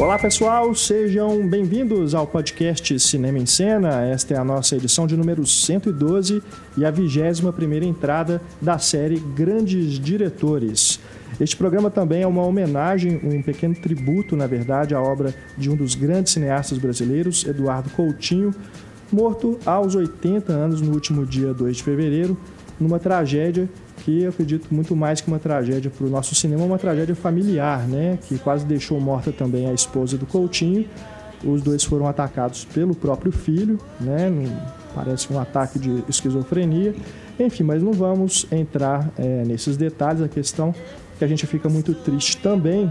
Olá pessoal, sejam bem-vindos ao podcast Cinema em Cena. Esta é a nossa edição de número 112 e a 21 primeira entrada da série Grandes Diretores. Este programa também é uma homenagem, um pequeno tributo, na verdade, à obra de um dos grandes cineastas brasileiros, Eduardo Coutinho, morto aos 80 anos no último dia 2 de fevereiro, numa tragédia que eu acredito muito mais que uma tragédia para o nosso cinema, uma tragédia familiar, né? Que quase deixou morta também a esposa do Coutinho. Os dois foram atacados pelo próprio filho, né? Parece um ataque de esquizofrenia. Enfim, mas não vamos entrar é, nesses detalhes. A questão que a gente fica muito triste também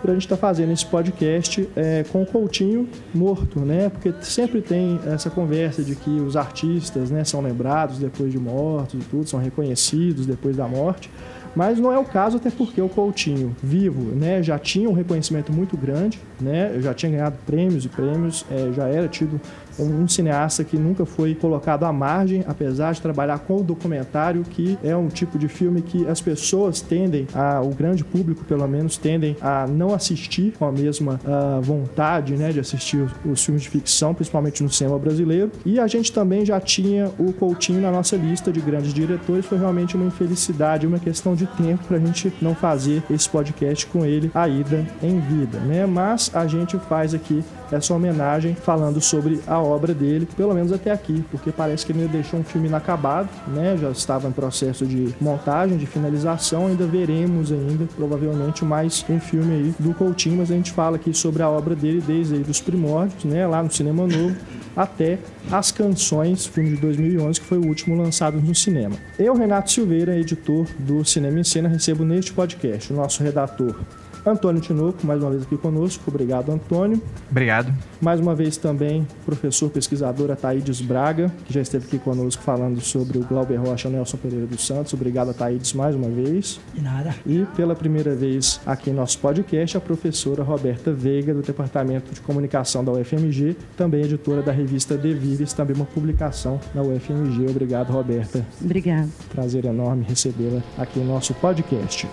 por a gente estar tá fazendo esse podcast é, com o Coutinho morto, né? Porque sempre tem essa conversa de que os artistas né, são lembrados depois de mortos e tudo, são reconhecidos depois da morte. Mas não é o caso, até porque o Coutinho, vivo, né, já tinha um reconhecimento muito grande, né, já tinha ganhado prêmios e prêmios, é, já era tido um cineasta que nunca foi colocado à margem, apesar de trabalhar com o documentário, que é um tipo de filme que as pessoas tendem, a, o grande público pelo menos, tendem a não assistir com a mesma a, vontade né, de assistir os, os, filmes de ficção, principalmente no cinema brasileiro. E a gente também já tinha o Coutinho na nossa lista de grandes diretores, foi realmente uma infelicidade, uma questão de tempo para a gente não fazer esse podcast com ele ainda em vida, né? Mas a gente faz aqui essa homenagem falando sobre a obra dele, pelo menos até aqui, porque parece que ele deixou um filme inacabado, né? Já estava em processo de montagem, de finalização, ainda veremos ainda, provavelmente, mais um filme aí do Coutinho, mas a gente fala aqui sobre a obra dele desde aí dos primórdios, né? Lá no Cinema Novo, até As Canções, filme de 2011, que foi o último lançado no cinema. Eu, Renato Silveira, editor do Cinema em Cena, recebo neste podcast o nosso redator Antônio Tinoco, mais uma vez aqui conosco. Obrigado, Antônio. Obrigado. Mais uma vez também, professor pesquisador Ataídes Braga, que já esteve aqui conosco falando sobre o Glauber Rocha Nelson Pereira dos Santos. Obrigado, Ataídes, mais uma vez. De nada. E pela primeira vez aqui em nosso podcast, a professora Roberta Veiga, do Departamento de Comunicação da UFMG, também editora da revista Devires, também uma publicação da UFMG. Obrigado, Roberta. Obrigado. Prazer enorme recebê-la aqui em nosso podcast.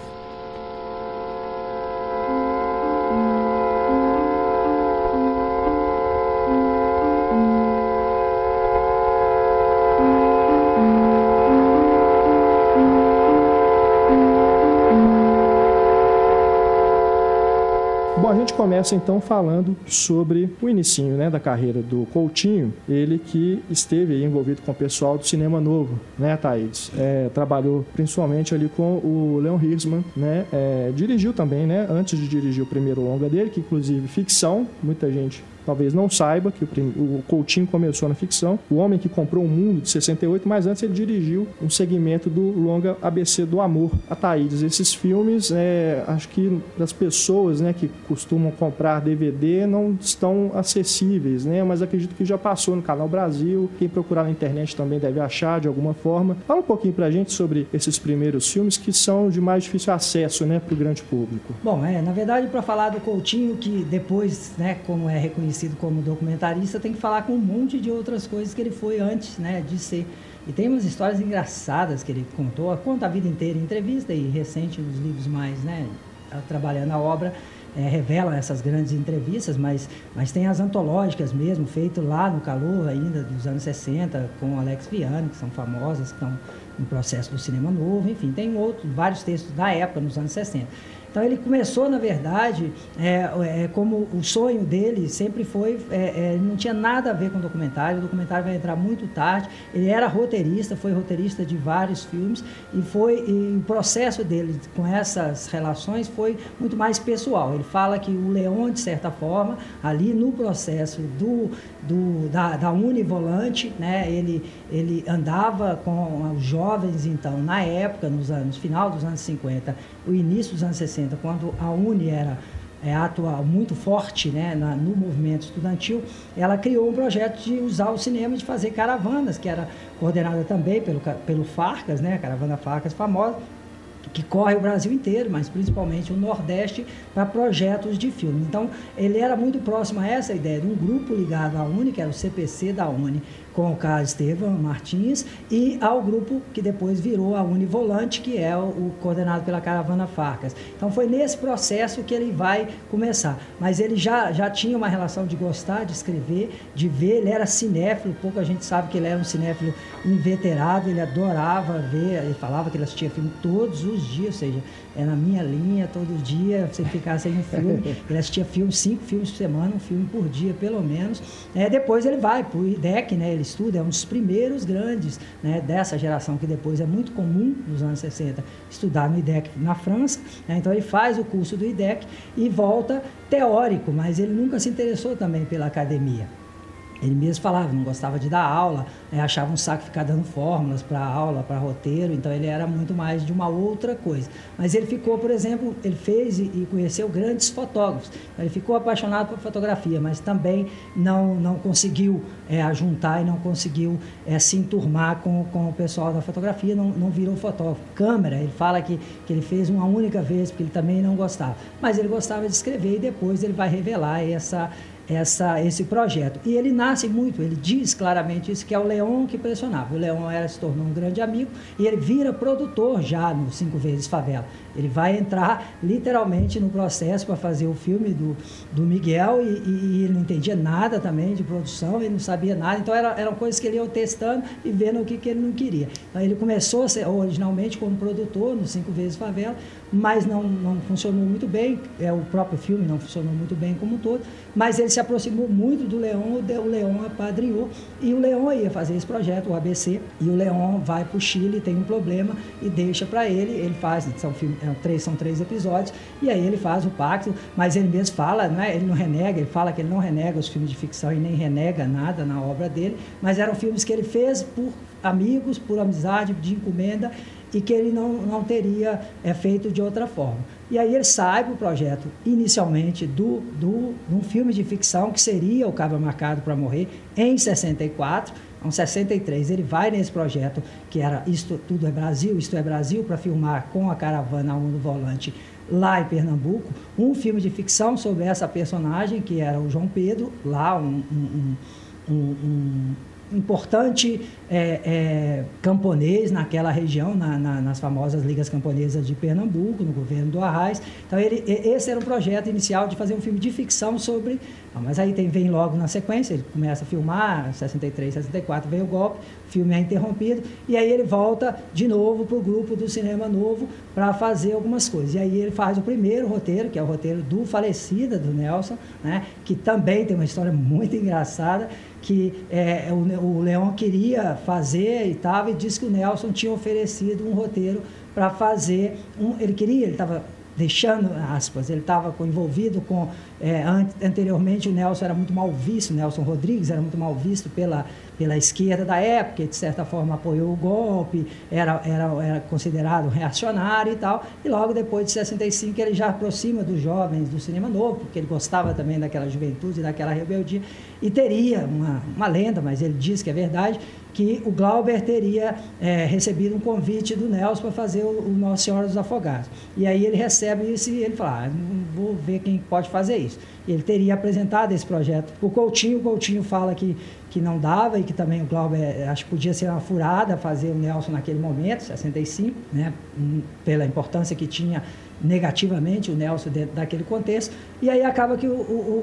Começa então falando sobre o inicinho né, da carreira do Coutinho, ele que esteve envolvido com o pessoal do Cinema Novo, né, Thaís? É, trabalhou principalmente ali com o Leon Hirschman, né? É, dirigiu também, né? Antes de dirigir o primeiro longa dele, que inclusive ficção, muita gente talvez não saiba que o, Coutinho começou na ficção. O Homem que Comprou o Mundo, de 68, mas antes ele dirigiu um segmento do longa ABC do Amor, a Thaídes. Esses filmes, é, acho que das pessoas né, que costumam comprar DVD não estão acessíveis, né? mas acredito que já passou no Canal Brasil. Quem procurar na internet também deve achar de alguma forma. Fala um pouquinho pra gente sobre esses primeiros filmes que são de mais difícil acesso né, para o grande público. Bom, é, na verdade, para falar do Coutinho, que depois, né, como é reconhecido, reconhecido como documentarista, tem que falar com um monte de outras coisas que ele foi antes né, de ser. E tem umas histórias engraçadas que ele contou, conta a vida inteira em entrevista e recente nos livros mais, né, trabalhando a obra, é, revela essas grandes entrevistas, mas, mas tem as antológicas mesmo, feito lá no calor ainda dos anos 60, com Alex Viana, que são famosas, que estão no processo do cinema novo, enfim, tem outros, vários textos da época, nos anos 60. Então ele começou, na verdade, é, é, como o sonho dele sempre foi, é, é não tinha nada a ver com documentário, o documentário vai entrar muito tarde. Ele era roteirista, foi roteirista de vários filmes e foi e o processo dele com essas relações foi muito mais pessoal. Ele fala que o Leon, de certa forma, ali no processo do, do da, da Univolante, né, ele, ele andava com os jovens, então, na época, nos anos, final dos anos 50, o início dos anos 60, quando a Uni era é, atual muito forte né, na, no movimento estudantil, ela criou um projeto de usar o cinema de fazer caravanas, que era coordenada também pelo, pelo Farcas, né, a caravana Farcas famosa, que corre o Brasil inteiro, mas principalmente o Nordeste, para projetos de filme. Então, ele era muito próximo a essa ideia de um grupo ligado à Uni, que era o CPC da Uni, com o Carlos Estevam Martins, e ao grupo que depois virou a Univolante, que é o, coordenado pela Caravana Farcas. Então foi nesse processo que ele vai começar. Mas ele já, já tinha uma relação de gostar de escrever, de ver, ele era cinéfilo, pouca gente sabe que ele era um cinéfilo inveterado, ele adorava ver, ele falava que ele assistia filme todos os dias, ou seja, é na minha linha todo dia, você ficar sem um filme. Ele assistia filmes, cinco filmes por semana, um filme por dia, pelo menos. É, depois ele vai para o IDEC, né? Ele estuda, é um dos primeiros grandes né, dessa geração, que depois é muito comum nos anos 60 estudar no IDEC na França. Né? Então ele faz o curso do IDEC e volta teórico, mas ele nunca se interessou também pela academia. Ele mesmo falava, não gostava de dar aula, né, achava um saco ficar dando fórmulas para aula, para roteiro, então ele era muito mais de uma outra coisa. Mas ele ficou, por exemplo, ele fez e, conheceu grandes fotógrafos. Ele ficou apaixonado por fotografia, mas também não, não conseguiu é, ajuntar e não conseguiu é, se enturmar com, com o pessoal da fotografia, não, não virou fotógrafo. Câmera, ele fala que, que ele fez uma única vez, porque ele também não gostava. Mas ele gostava de escrever e depois ele vai revelar essa essa, esse projeto. E ele nasce muito, ele diz claramente isso, que é o Leon que pressionava. O Leon era, se tornou um grande amigo e ele vira produtor já no Cinco Vezes Favela. Ele vai entrar literalmente no processo para fazer o filme do, do Miguel e, e, ele não entendia nada também de produção, ele não sabia nada, então era, eram coisas que ele ia testando e vendo o que, que ele não queria. Então ele começou originalmente como produtor no Cinco Vezes Favela, mas não, não funcionou muito bem, é, o próprio filme não funcionou muito bem como um todo, mas ele se aproximou muito do Leon, o Leon apadrinhou e o Leon ia fazer esse projeto, o ABC, e o Leon vai para o Chile, tem um problema e deixa para ele, ele faz, são filme, é, três, são três episódios, e aí ele faz o pacto, mas ele mesmo fala, né, ele não renega, ele fala que ele não renega os filmes de ficção e nem renega nada na obra dele, mas eram filmes que ele fez por amigos, por amizade, de encomenda, e que ele não, não teria é, feito de outra forma. E aí ele sai para o projeto, inicialmente, do, do, de um filme de ficção que seria O Cabra Marcado para Morrer, em 64, em 63, ele vai nesse projeto que era Isto Tudo é Brasil, Isto é Brasil, para filmar com a caravana ao no volante lá em Pernambuco, um filme de ficção sobre essa personagem, que era o João Pedro, lá um, um, um, um importante é, é, camponês naquela região, na, na, nas famosas ligas camponesas de Pernambuco, no governo do Arraes. Então, ele, esse era o projeto inicial de fazer um filme de ficção sobre. Mas aí tem, vem logo na sequência, ele começa a filmar, 63, 64 vem o golpe, o filme é interrompido, e aí ele volta de novo para o grupo do Cinema Novo para fazer algumas coisas. E aí ele faz o primeiro roteiro, que é o roteiro do Falecida, do Nelson, né, que também tem uma história muito engraçada que é, o, o Leão queria fazer e tal, e disse que o Nelson tinha oferecido um roteiro para fazer um, ele queria, ele estava deixando aspas, ele estava envolvido com é, anteriormente o Nelson era muito mal visto, o Nelson Rodrigues era muito mal visto pela pela esquerda da época, que de certa forma apoiou o golpe, era, era, era considerado reacionário e tal, e logo depois de 65 ele já aproxima dos jovens do cinema novo, porque ele gostava também daquela juventude, daquela rebeldia, e teria uma, uma lenda, mas ele diz que é verdade, que o Glauber teria é, recebido um convite do Nelson para fazer o, o Nossa Senhora dos Afogados. E aí ele recebe isso e ele fala, ah, vou ver quem pode fazer isso. Ele teria apresentado esse projeto. O Coutinho, o Coutinho fala que, que não dava e que também o Glauber, é, acho que podia ser uma furada fazer o Nelson naquele momento, 65, né, hum, pela importância que tinha negativamente o Nelson dentro daquele contexto. E aí acaba que o,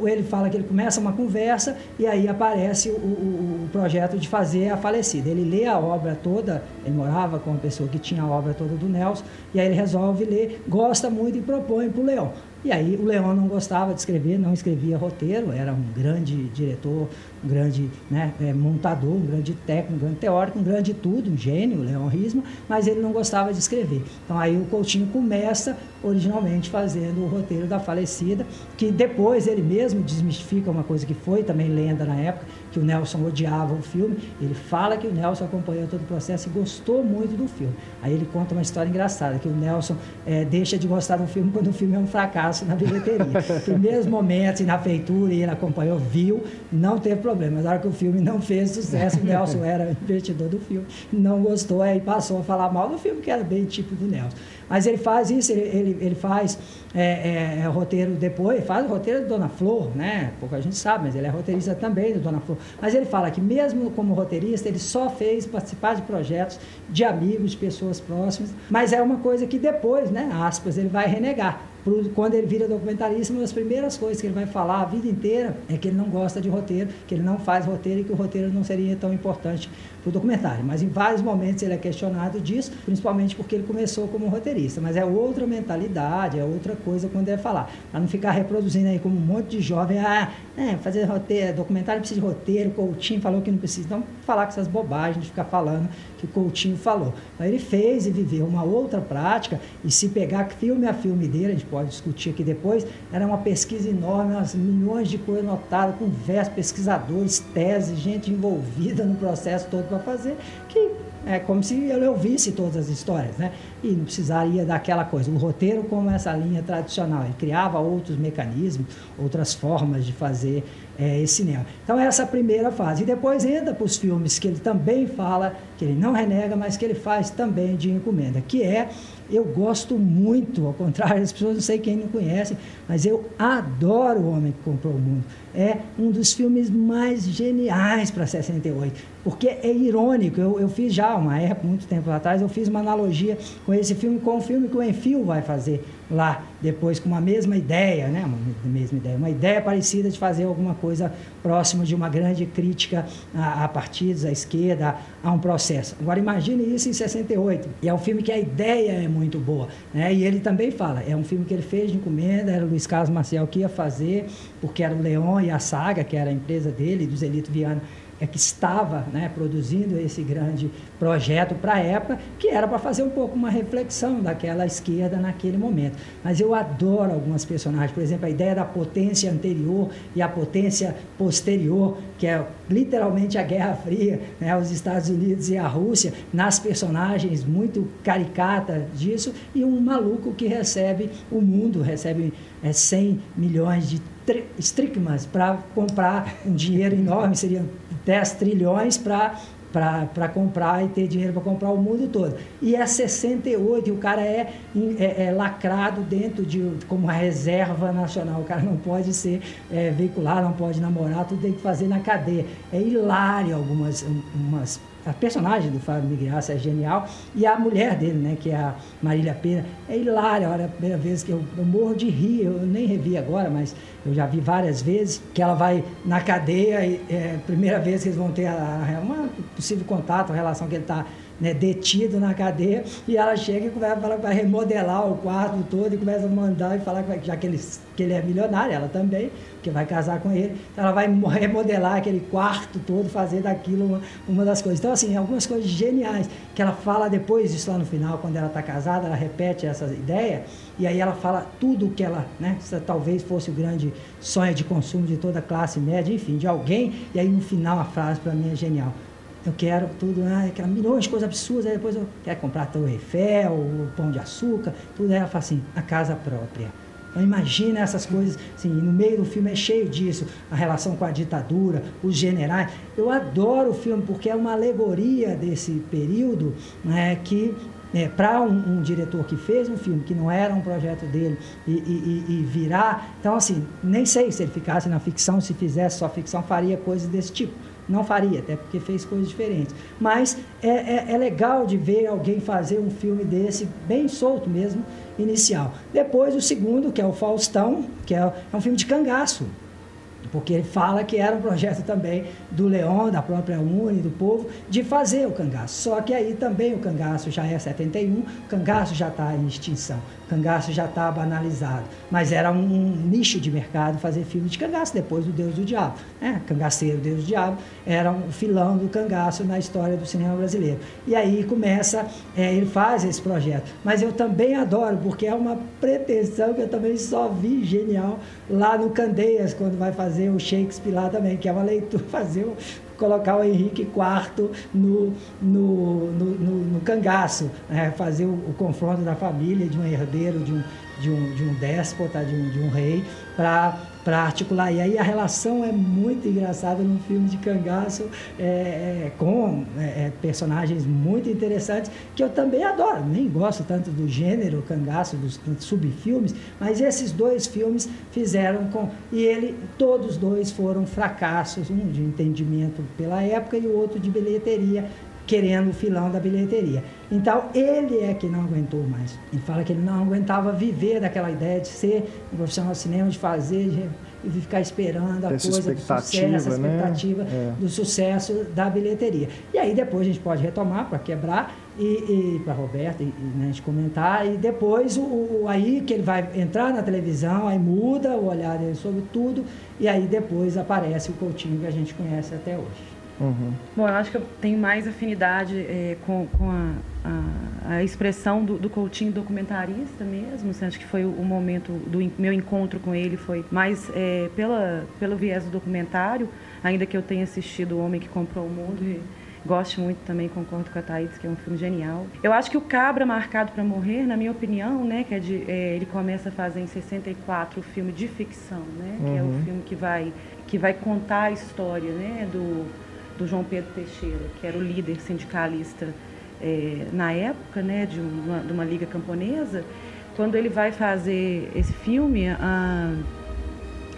o, ele fala que ele começa uma conversa e aí aparece o, o, projeto de fazer a falecida. Ele lê a obra toda, ele morava com uma pessoa que tinha a obra toda do Nelson, e aí ele resolve ler, gosta muito e propõe para o Leão. E aí o Leão não gostava de escrever, não escrevia roteiro, era um grande diretor, um grande né, é, montador, um grande técnico, um grande teórico, um grande tudo, um gênio, o Leão Risma, mas ele não gostava de escrever. Então aí o Coutinho começa originalmente fazendo o roteiro da falecida, que depois ele mesmo desmistifica uma coisa que foi também lenda na época, que o Nelson odiava o filme. Ele fala que o Nelson acompanhou todo o processo e gostou muito do filme. Aí ele conta uma história engraçada, que o Nelson é, deixa de gostar do filme quando o filme é um fracasso na bilheteria. Primeiros momentos na feitura, e ele acompanhou, viu, não teve problema. Mas na hora que o filme não fez sucesso, o Nelson era investidor do filme, não gostou, aí passou a falar mal do filme, que era bem tipo do Nelson. Mas ele faz isso, ele, ele, ele faz é, é, é, roteiro depois, faz o roteiro do Dona Flor, né? Pouca gente sabe, mas ele é roteirista também do Dona Flor. Mas ele fala que mesmo como roteirista, ele só fez participar de projetos de amigos, de pessoas próximas, mas é uma coisa que depois, né, aspas, ele vai renegar quando ele vira documentarista, uma das primeiras coisas que ele vai falar a vida inteira é que ele não gosta de roteiro, que ele não faz roteiro e que o roteiro não seria tão importante para o documentário. Mas em vários momentos ele é questionado disso, principalmente porque ele começou como roteirista. Mas é outra mentalidade, é outra coisa quando é falar. Para não ficar reproduzindo aí como um monte de jovem, ah, é, fazer roteiro, documentário precisa de roteiro, Coutinho falou que não precisa. Então, falar com essas bobagens de ficar falando que o Coutinho falou. Então, ele fez e viveu uma outra prática, e se pegar filme a filme dele, a gente pode discutir aqui depois, era uma pesquisa enorme, umas milhões de coisas notadas, conversas, pesquisadores, teses, gente envolvida no processo todo para fazer, que é como se eu ouvisse todas as histórias, né? E não precisaria daquela coisa. O roteiro, como essa linha tradicional, ele criava outros mecanismos, outras formas de fazer é, esse cinema. Então, essa é a primeira fase. E depois entra para os filmes que ele também fala, que ele não renega, mas que ele faz também de encomenda, que é eu gosto muito, ao contrário, as pessoas não sei quem não conhece, mas eu adoro O Homem que Comprou o Mundo. É um dos filmes mais geniais para 68, porque é irônico. Eu, eu fiz já uma época, muito tempo atrás, eu fiz uma analogia com esse filme, com o filme que o Enfio vai fazer lá depois com uma mesma ideia, né? Uma mesma ideia, uma ideia parecida de fazer alguma coisa próxima de uma grande crítica a, a partidos, à esquerda, a um processo. Agora imagine isso em 68. E é um filme que a ideia é muito boa, né? E ele também fala, é um filme que ele fez de encomenda, era o Luiz Carlos Maciel que ia fazer, porque era o Leon e a Saga, que era a empresa dele, do Zelito Viana que estava né, produzindo esse grande projeto para a época, que era para fazer um pouco uma reflexão daquela esquerda naquele momento. Mas eu adoro algumas personagens, por exemplo, a ideia da potência anterior e a potência posterior, que é literalmente a Guerra Fria, né, os Estados Unidos e a Rússia, nas personagens muito caricatas disso, e um maluco que recebe o mundo, recebe é, 100 milhões de estricmas para comprar um dinheiro enorme, seriam 10 trilhões para para comprar e ter dinheiro para comprar o mundo todo. E é 68, e o cara é, é, é, lacrado dentro de como uma reserva nacional. O cara não pode ser é, veiculado, não pode namorar, tudo tem que fazer na cadeia. É hilário algumas umas a personagem do Fábio Migraça é genial, e a mulher dele, né, que é a Marília Pena, é hilária. Olha, a primeira vez que eu, eu, morro de rir, eu nem revi agora, mas eu já vi várias vezes, que ela vai na cadeia, e é primeira vez que eles vão ter a, a, uma possível contato, a relação que ele está né, detido na cadeia, e ela chega e que vai remodelar o quarto todo e começa a mandar e falar que já que ele, que ele é milionário, ela também, que vai casar com ele, então ela vai remodelar aquele quarto todo, fazer daquilo uma, uma das coisas. Então, assim, algumas coisas geniais que ela fala depois disso lá no final, quando ela está casada, ela repete essa ideia, e aí ela fala tudo o que ela, né, talvez fosse o grande sonho de consumo de toda a classe média, enfim, de alguém, e aí no final a frase para mim é genial eu quero tudo, né? aquela milhões de coisas absurdas, aí depois eu quero comprar Torre Eiffel, o pão de açúcar, tudo. Aí ela fala assim, a casa própria. Então imagina essas coisas, assim, no meio do filme é cheio disso, a relação com a ditadura, os generais. Eu adoro o filme porque é uma alegoria desse período né, que é, para um, um, diretor que fez um filme que não era um projeto dele e, e, e, virar. Então, assim, nem sei se ele ficasse na ficção, se fizesse só ficção, faria coisas desse tipo. Não faria, até porque fez coisas diferentes. Mas é, é, é, legal de ver alguém fazer um filme desse, bem solto mesmo, inicial. Depois o segundo, que é o Faustão, que é, é um filme de cangaço porque ele fala que era um projeto também do Leão, da própria Uni, do povo, de fazer o cangaço. Só que aí também o cangaço já é 71, o cangaço já está em extinção cangaço já está banalizado, mas era um nicho de mercado fazer filme de cangaço depois do Deus do Diabo. Né? Cangaceiro, Deus do Diabo, era um filão do cangaço na história do cinema brasileiro. E aí começa, é, ele faz esse projeto. Mas eu também adoro, porque é uma pretensão que eu também só vi genial lá no Candeias, quando vai fazer o Shakespeare lá também, que é uma leitura, fazer colocar o Henrique IV no, no, no, no, no cangaço, né? fazer o, o, confronto da família, de um herdeiro, de um, de um, de um déspota, de um, de um rei, para para articular. E aí a relação é muito engraçada num filme de cangaço, é, é, com é, é, personagens muito interessantes, que eu também adoro. Nem gosto tanto do gênero cangaço, dos subfilmes, mas esses dois filmes fizeram com. E ele, todos dois foram fracassos, um de entendimento pela época e o outro de bilheteria querendo o filão da bilheteria. Então, ele é que não aguentou mais. Ele fala que ele não aguentava viver daquela ideia de ser um profissional de cinema, de fazer, de, ficar esperando a essa coisa do sucesso, a né? expectativa é. do sucesso da bilheteria. E aí depois a gente pode retomar para quebrar e, e para Roberta e, e né, a gente comentar e depois o, o, aí que ele vai entrar na televisão, aí muda o olhar dele sobre tudo e aí depois aparece o Coutinho que a gente conhece até hoje. Uhum. Bom, eu acho que eu tenho mais afinidade é, com, com a, a, a, expressão do, do Coutinho documentarista mesmo. Assim, acho que foi o, o, momento do meu encontro com ele foi mais é, pela, pelo viés do documentário, ainda que eu tenha assistido O Homem que Comprou o Mundo e gosto muito também, concordo com a Thaís, que é um filme genial. Eu acho que o Cabra Marcado para Morrer, na minha opinião, né, que é de, é, ele começa a fazer em 64 o filme de ficção, né, que é o uhum. filme que vai, que vai contar a história né, do do João Pedro Teixeira, que era o líder sindicalista é, na época, né, de uma, de uma, liga camponesa, quando ele vai fazer esse filme,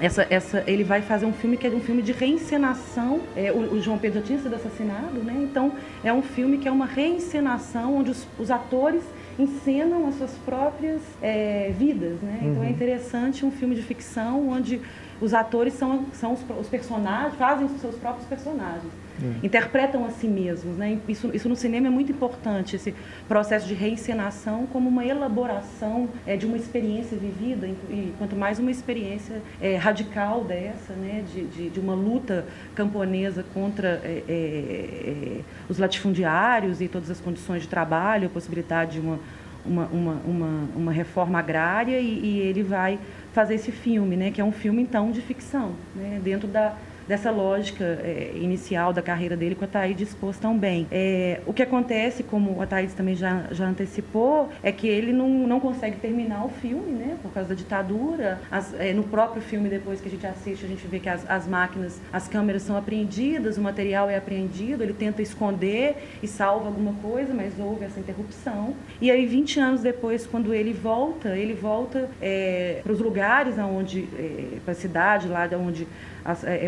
essa, essa, ele vai fazer um filme que é um filme de reencenação. É, o, o, João Pedro já tinha sido assassinado, né? Então é um filme que é uma reencenação onde os, os atores encenam as suas próprias é, vidas, né? Então é uhum. interessante um filme de ficção onde os atores são, são os, os personagens, fazem os seus próprios personagens. É. interpretam a si mesmos. Né? Isso, isso no cinema é muito importante, esse processo de reencenação como uma elaboração é, de uma experiência vivida, e quanto mais uma experiência é, radical dessa, né? de, de, de, uma luta camponesa contra é, é, é, os latifundiários e todas as condições de trabalho, a possibilidade de uma, uma, uma, uma, uma reforma agrária, e, e ele vai fazer esse filme, né? que é um filme, então, de ficção, né? dentro da dessa lógica é, inicial da carreira dele com a Thaís dispôs tão bem. É, o que acontece, como a Thaís também já, já antecipou, é que ele não, não consegue terminar o filme, né, por causa da ditadura. As, é, no próprio filme, depois que a gente assiste, a gente vê que as, as máquinas, as câmeras são apreendidas, o material é apreendido, ele tenta esconder e salva alguma coisa, mas houve essa interrupção. E aí, 20 anos depois, quando ele volta, ele volta é, para os lugares onde, é, para a cidade lá de onde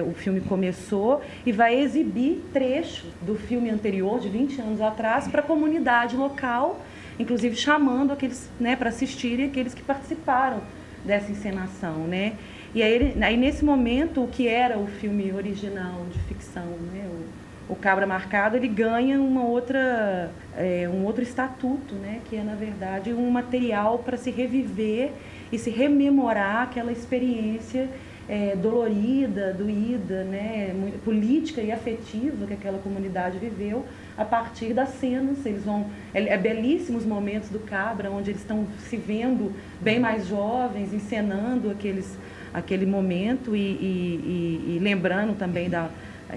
o filme começou e vai exibir trechos do filme anterior, de 20 anos atrás, para a comunidade local, inclusive chamando aqueles né, para assistirem aqueles que participaram dessa encenação. Né? E aí, aí, nesse momento, o que era o filme original de ficção, né? o, o Cabra Marcado, ele ganha uma outra, é, um outro estatuto, né? que é, na verdade, um material para se reviver e se rememorar aquela experiência é, dolorida, doída, né, política e afetiva que aquela comunidade viveu a partir das cenas. Eles vão é, é belíssimos momentos do Cabra, onde eles estão se vendo bem mais jovens, encenando aqueles, aquele momento e, e, e, e lembrando também da é,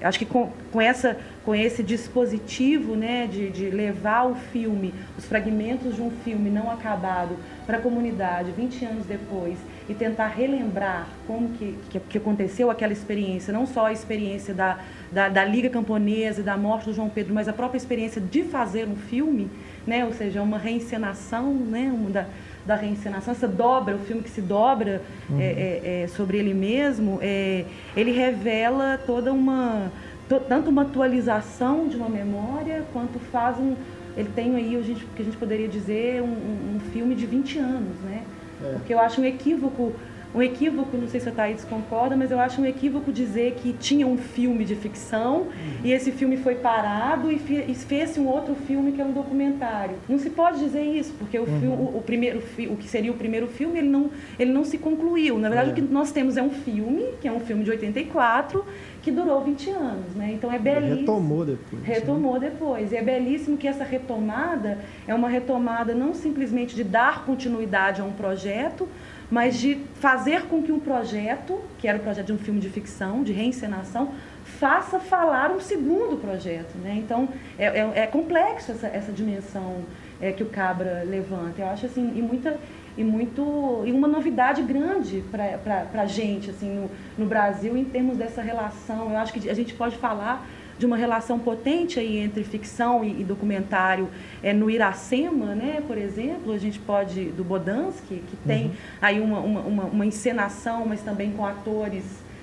é, acho que com, com, essa, com esse dispositivo né, de, de levar o filme, os fragmentos de um filme não acabado para a comunidade 20 anos depois e tentar relembrar como que, que, que, aconteceu aquela experiência, não só a experiência da, da, da, Liga Camponesa e da morte do João Pedro, mas a própria experiência de fazer um filme, né? ou seja, uma reencenação né? uma da, da reencenação, essa dobra, o filme que se dobra uhum. é, é, é, sobre ele mesmo, é, ele revela toda uma, to, tanto uma atualização de uma memória, quanto faz um, ele tem aí, o que a gente poderia dizer, um, um filme de 20 anos, né? Porque eu acho um equívoco um equívoco, não sei se a Thaís concorda, mas eu acho um equívoco dizer que tinha um filme de ficção uhum. e esse filme foi parado e, fez um outro filme que é um documentário. Não se pode dizer isso, porque o, uhum. filme, o, o, primeiro, o que seria o primeiro filme, ele não, ele não se concluiu. Na verdade, é. o que nós temos é um filme, que é um filme de 84, que durou 20 anos, né? Então é belíssimo. Retomou depois. Né? Retomou né? depois. E é belíssimo que essa retomada é uma retomada não simplesmente de dar continuidade a um projeto, mas de fazer com que um projeto, que era o projeto de um filme de ficção, de reencenação, faça falar um segundo projeto. Né? Então, é, é, é complexo essa, essa dimensão é, que o Cabra levanta. Eu acho assim, e muita e muito e uma novidade grande para a gente assim no, no Brasil em termos dessa relação eu acho que a gente pode falar de uma relação potente aí entre ficção e, e documentário é, no Iracema, né, por exemplo, a gente pode, do Bodansky, que tem uhum. aí uma, uma, uma, uma encenação, mas também com atores,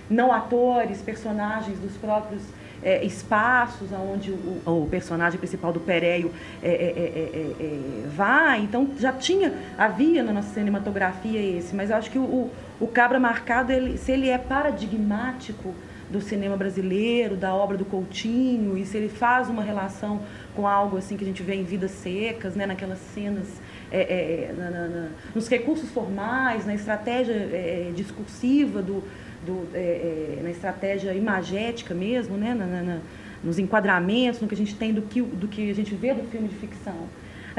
não atores, personagens dos próprios é, espaços onde o, o, personagem principal do Pereio é, é, é, é, vai. Então já tinha, havia na nossa cinematografia esse, mas eu acho que o, o Cabra Marcado, ele, se ele é paradigmático do cinema brasileiro, da obra do Coutinho, e se ele faz uma relação com algo assim que a gente vê em Vidas Secas, né, naquelas cenas, é, é, na, na, na, nos recursos formais, na estratégia é, discursiva, do, do é, é, na estratégia imagética mesmo, né, nos enquadramentos, no que a gente tem do que, do que a gente vê do filme de ficção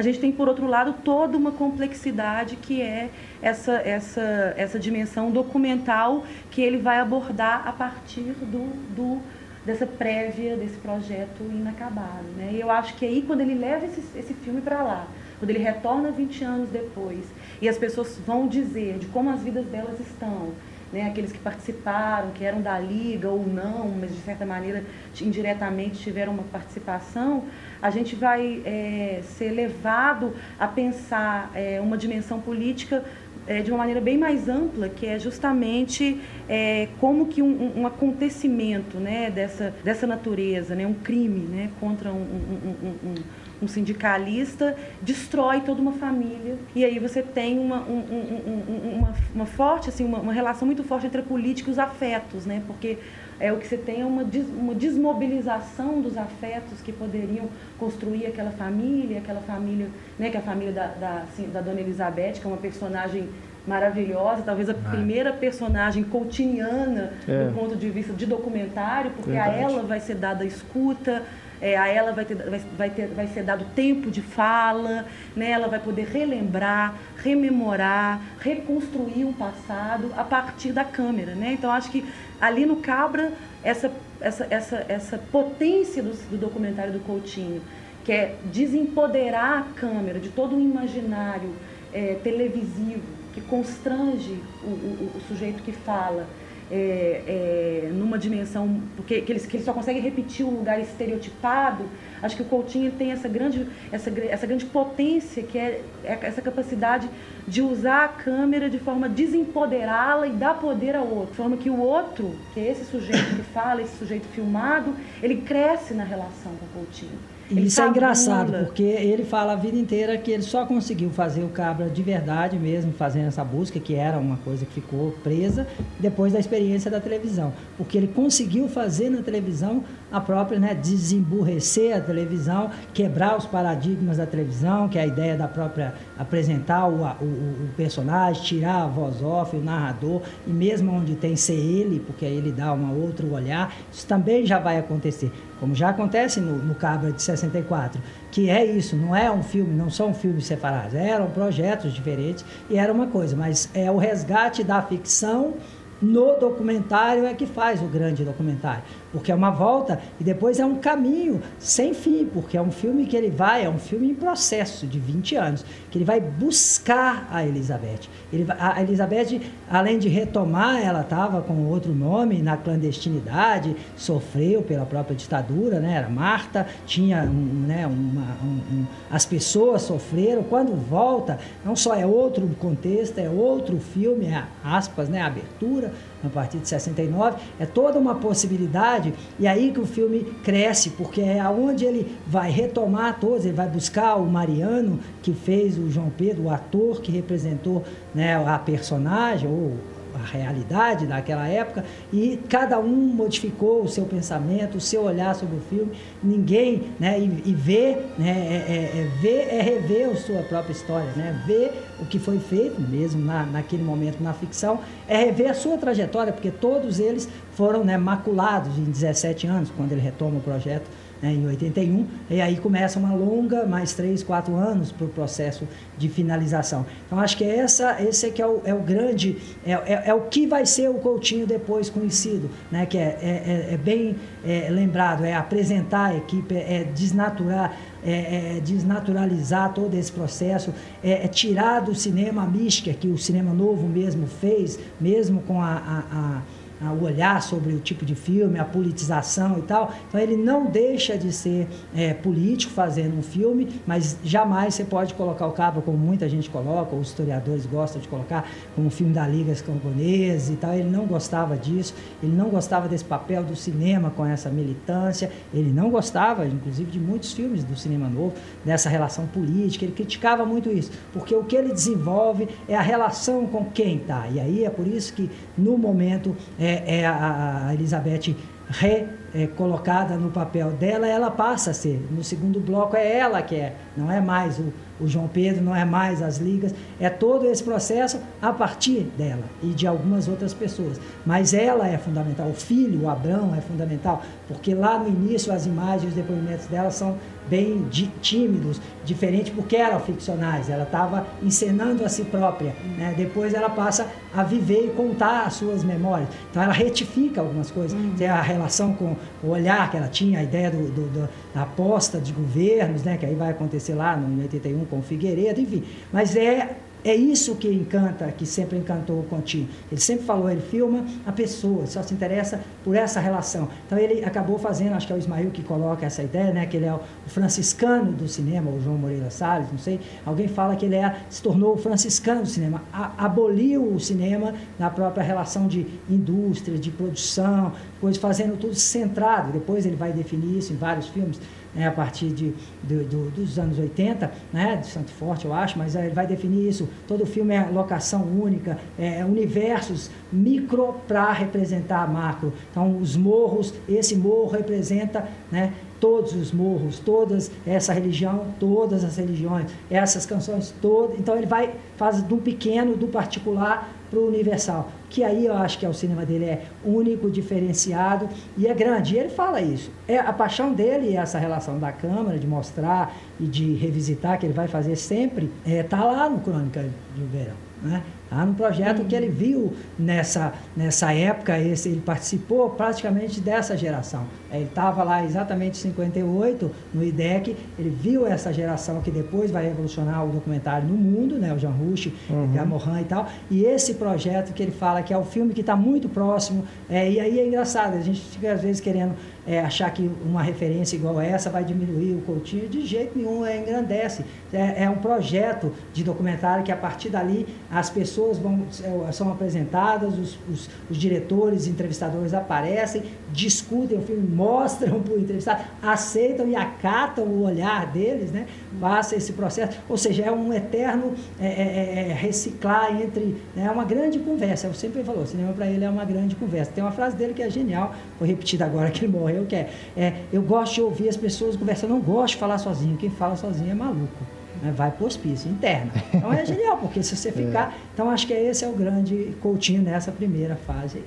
a gente tem, por outro lado, toda uma complexidade que é essa, essa, essa dimensão documental que ele vai abordar a partir do, do dessa prévia desse projeto inacabado. Né? E eu acho que aí, quando ele leva esse, esse filme para lá, quando ele retorna 20 anos depois, e as pessoas vão dizer de como as vidas delas estão, né, aqueles que participaram, que eram da liga ou não, mas de certa maneira indiretamente tiveram uma participação, a gente vai é, ser levado a pensar é, uma dimensão política é, de uma maneira bem mais ampla, que é justamente é, como que um, um, acontecimento né, dessa, dessa natureza, né, um crime né, contra um, um um sindicalista destrói toda uma família e aí você tem uma, um, um, uma, uma, forte assim uma, uma, relação muito forte entre a política e os afetos né porque é o que você tem é uma, des, uma desmobilização dos afetos que poderiam construir aquela família aquela família né que é a família da, da, assim, da dona Elizabeth que é uma personagem maravilhosa, talvez a ah. primeira personagem coutiniana é. do ponto de vista de documentário, porque Verdade. a ela vai ser dada escuta, é, a ela vai, ter, vai, vai, ter, vai ser dado tempo de fala, né? ela vai poder relembrar, rememorar, reconstruir um passado a partir da câmera. Né? Então, acho que ali no Cabra, essa, essa, essa, essa potência do, do documentário do Coutinho, que é desempoderar a câmera de todo um imaginário é, televisivo que constrange o, o, o sujeito que fala é, é, numa dimensão, porque que ele, que ele só consegue repetir um lugar estereotipado, acho que o Coutinho tem essa grande, essa, essa grande potência, que é, é essa capacidade de usar a câmera de forma a desempoderá-la e dar poder ao outro, de forma que o outro, que é esse sujeito que fala, esse sujeito filmado, ele cresce na relação com o Coutinho. Ele Isso é engraçado, porque ele fala a vida inteira que ele só conseguiu fazer o Cabra de verdade mesmo, fazendo essa busca, que era uma coisa que ficou presa, depois da experiência da televisão. Porque ele conseguiu fazer na televisão a própria, né, desemburrecer a televisão, quebrar os paradigmas da televisão, que é a ideia da própria apresentar o, o, o personagem, tirar a voz off, o narrador, e mesmo onde tem ser ele, porque aí ele dá um outro olhar, isso também já vai acontecer. Como já acontece no, no Cabra de 64, que é isso, não é um filme, não são filmes separados, eram projetos diferentes e era uma coisa, mas é o resgate da ficção no documentário é que faz o grande documentário porque é uma volta e depois é um caminho sem fim, porque é um filme que ele vai, é um filme em processo de 20 anos, que ele vai buscar a Elizabeth. Ele, a Elizabeth, além de retomar, ela estava com outro nome na clandestinidade, sofreu pela própria ditadura, né? Era Marta, tinha um, né, uma, um, um, as pessoas sofreram. Quando volta, não só é outro contexto, é outro filme, é aspas, né? Abertura a partir de 69, é toda uma possibilidade, e aí que o filme cresce, porque é aonde ele vai retomar todos, ele vai buscar o Mariano, que fez o João Pedro, o ator que representou né, a personagem, ou a realidade daquela época e cada um modificou o seu pensamento, o seu olhar sobre o filme. Ninguém, né, e, e ver, né, é, é, é, ver é rever a sua própria história, né, ver o que foi feito mesmo na, naquele momento na ficção, é rever a sua trajetória, porque todos eles foram né, maculados em 17 anos, quando ele retoma o projeto né, em 81, e aí começa uma longa, mais três, quatro anos para o processo de finalização. Então, acho que essa, esse é que é o, é o grande, é, é, é, o que vai ser o Coutinho depois conhecido, né, que é, é, é, é bem é, lembrado, é apresentar a equipe, é desnaturar, é, desnaturalizar todo esse processo, é, tirar do cinema a mística que o cinema novo mesmo fez, mesmo com a, a, a o olhar sobre o tipo de filme, a politização e tal. Então ele não deixa de ser é, político fazendo um filme, mas jamais você pode colocar o Cabo como muita gente coloca, ou os historiadores gostam de colocar, como o filme da Liga Camponesa e tal. Ele não gostava disso, ele não gostava desse papel do cinema com essa militância, ele não gostava, inclusive, de muitos filmes do cinema novo, dessa relação política, ele criticava muito isso, porque o que ele desenvolve é a relação com quem está. E aí é por isso que, no momento, é, é, é a, Elizabeth re é, colocada no papel dela, ela passa a ser. No segundo bloco é ela que é, não é mais o, o João Pedro, não é mais as ligas, é todo esse processo a partir dela e de algumas outras pessoas. Mas ela é fundamental, o filho, o Abrão, é fundamental, porque lá no início as imagens, os depoimentos dela são bem tímidos, diferente porque eram ficcionais, ela estava encenando a si própria. Né? Depois ela passa a viver e contar as suas memórias. Então ela retifica algumas coisas. Uhum. Tem a relação com o olhar que ela tinha, a ideia do, do, do, da aposta de governos, né? que aí vai acontecer lá no 81 com o Figueiredo, enfim. Mas é é isso que encanta, que sempre encantou o Continho. Ele sempre falou, ele filma a pessoa, só se interessa por essa relação. Então ele acabou fazendo, acho que é o Ismael que coloca essa ideia, né, que ele é o franciscano do cinema, o João Moreira Salles, não sei. Alguém fala que ele é, se tornou o franciscano do cinema, a, aboliu o cinema na própria relação de indústria, de produção, coisas fazendo tudo centrado. Depois ele vai definir isso em vários filmes né, a partir de, de, do, dos anos 80, né, de Santo Forte, eu acho, mas ele vai definir isso. Todo filme é locação única, é, é universos micro para representar macro. Então, os morros, esse morro representa né, todos os morros, todas essa religião, todas as religiões, essas canções todas. Então, ele vai faz do pequeno, do particular para o universal que aí eu acho que é o cinema dele é único, diferenciado e é grande. E ele fala isso. É a paixão dele essa relação da câmera, de mostrar e de revisitar, que ele vai fazer sempre, está é, lá no Crônica do Verão. Né? Tá no projeto que ele viu nessa, nessa época, esse, ele participou praticamente dessa geração. Ele estava lá exatamente em 58, no IDEC, ele viu essa geração que depois vai revolucionar o documentário no mundo, né? o Jean Rush, uhum. Gamorran e tal, e esse projeto que ele fala que é o filme que está muito próximo, é, e aí é engraçado, a gente fica às vezes querendo é, achar que uma referência igual essa vai diminuir o Coutinho, de jeito nenhum, é, engrandece. É, é um projeto de documentário que a partir dali as pessoas vão, é, são apresentadas, os, os, os diretores, entrevistadores aparecem, discutem o filme, mostram para o entrevistado, aceitam e acatam o olhar deles, né? passa esse processo. Ou seja, é um eterno é, é, é, reciclar entre. Né? É uma grande conversa. Eu sempre falo, o cinema para ele é uma grande conversa. Tem uma frase dele que é genial, foi repetida agora que ele morreu, que é, é eu gosto de ouvir as pessoas conversando, eu não gosto de falar sozinho. Quem fala sozinho é maluco. Né? Vai para o hospício interno. Então é genial, porque se você ficar. Então acho que esse é o grande Coutinho nessa primeira fase.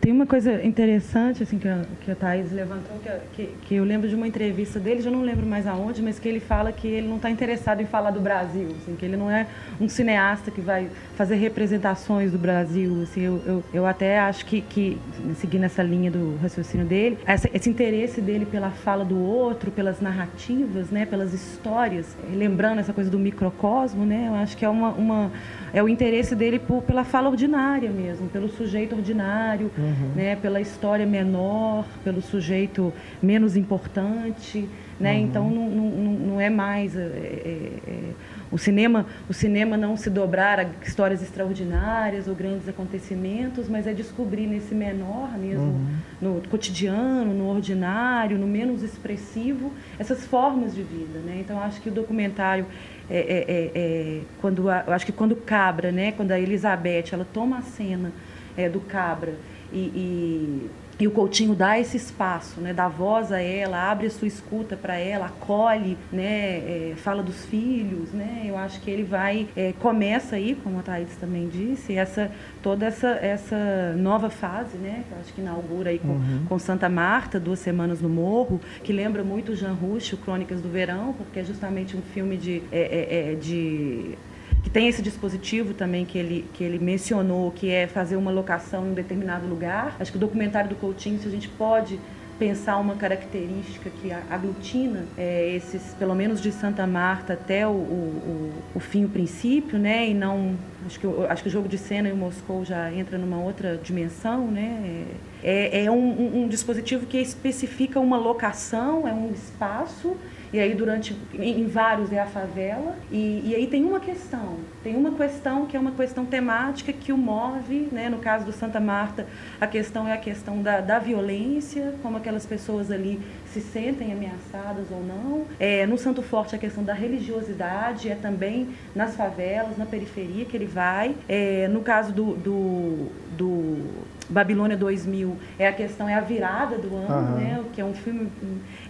Tem uma coisa interessante assim que a, que a Thaís levantou, que, que, que, eu lembro de uma entrevista dele, já não lembro mais aonde, mas que ele fala que ele não está interessado em falar do Brasil, assim, que ele não é um cineasta que vai fazer representações do Brasil. Assim, eu, eu, eu até acho que, que, seguindo essa linha do raciocínio dele, essa, esse interesse dele pela fala do outro, pelas narrativas, né, pelas histórias, lembrando essa coisa do microcosmo, né, eu acho que é, uma, uma, é o interesse dele por, pela fala ordinária mesmo, pelo sujeito ordinário, uhum. né, pela história menor, pelo sujeito menos importante, né? Uhum. Então não, não, não é mais é, é, é, o cinema, o cinema não se dobrar a histórias extraordinárias ou grandes acontecimentos, mas é descobrir nesse menor mesmo, uhum. no cotidiano, no ordinário, no menos expressivo, essas formas de vida, né? Então acho que o documentário é, é, é, é quando a, eu acho que quando Cabra, né, quando a Elizabeth, ela toma a cena é, do Cabra e, e e o Coutinho dá esse espaço, né, dá voz a ela, abre a sua escuta para ela, acolhe, né, é, fala dos filhos, né, eu acho que ele vai, é, começa aí, como a Thaís também disse, essa, toda essa, essa nova fase, né, que eu acho que inaugura aí com, uhum. com Santa Marta, Duas Semanas no Morro, que lembra muito Jean Russo, Crônicas do Verão, porque é justamente um filme de, é, é, é de que tem esse dispositivo também que ele, que ele mencionou, que é fazer uma locação em um determinado lugar. Acho que o documentário do Coutinho, se a gente pode pensar uma característica que aglutina é, esses, pelo menos de Santa Marta até o, o, o, fim, o princípio, né? E não, acho que, acho que o jogo de cena em Moscou já entra numa outra dimensão, né? É, é um, um, um dispositivo que especifica uma locação, é um espaço e aí durante em vários é a favela. E, e aí tem uma questão tem uma questão que é uma questão temática que o move né? No caso do Santa Marta a questão é a questão da, da violência como aquelas pessoas ali se sentem ameaçadas ou não. É, no Santo Forte a questão da religiosidade é também nas favelas na periferia que ele vai. É, no caso do, do, do Babilônia 2000 é a questão é a virada do ano, uhum. né? Que é um filme.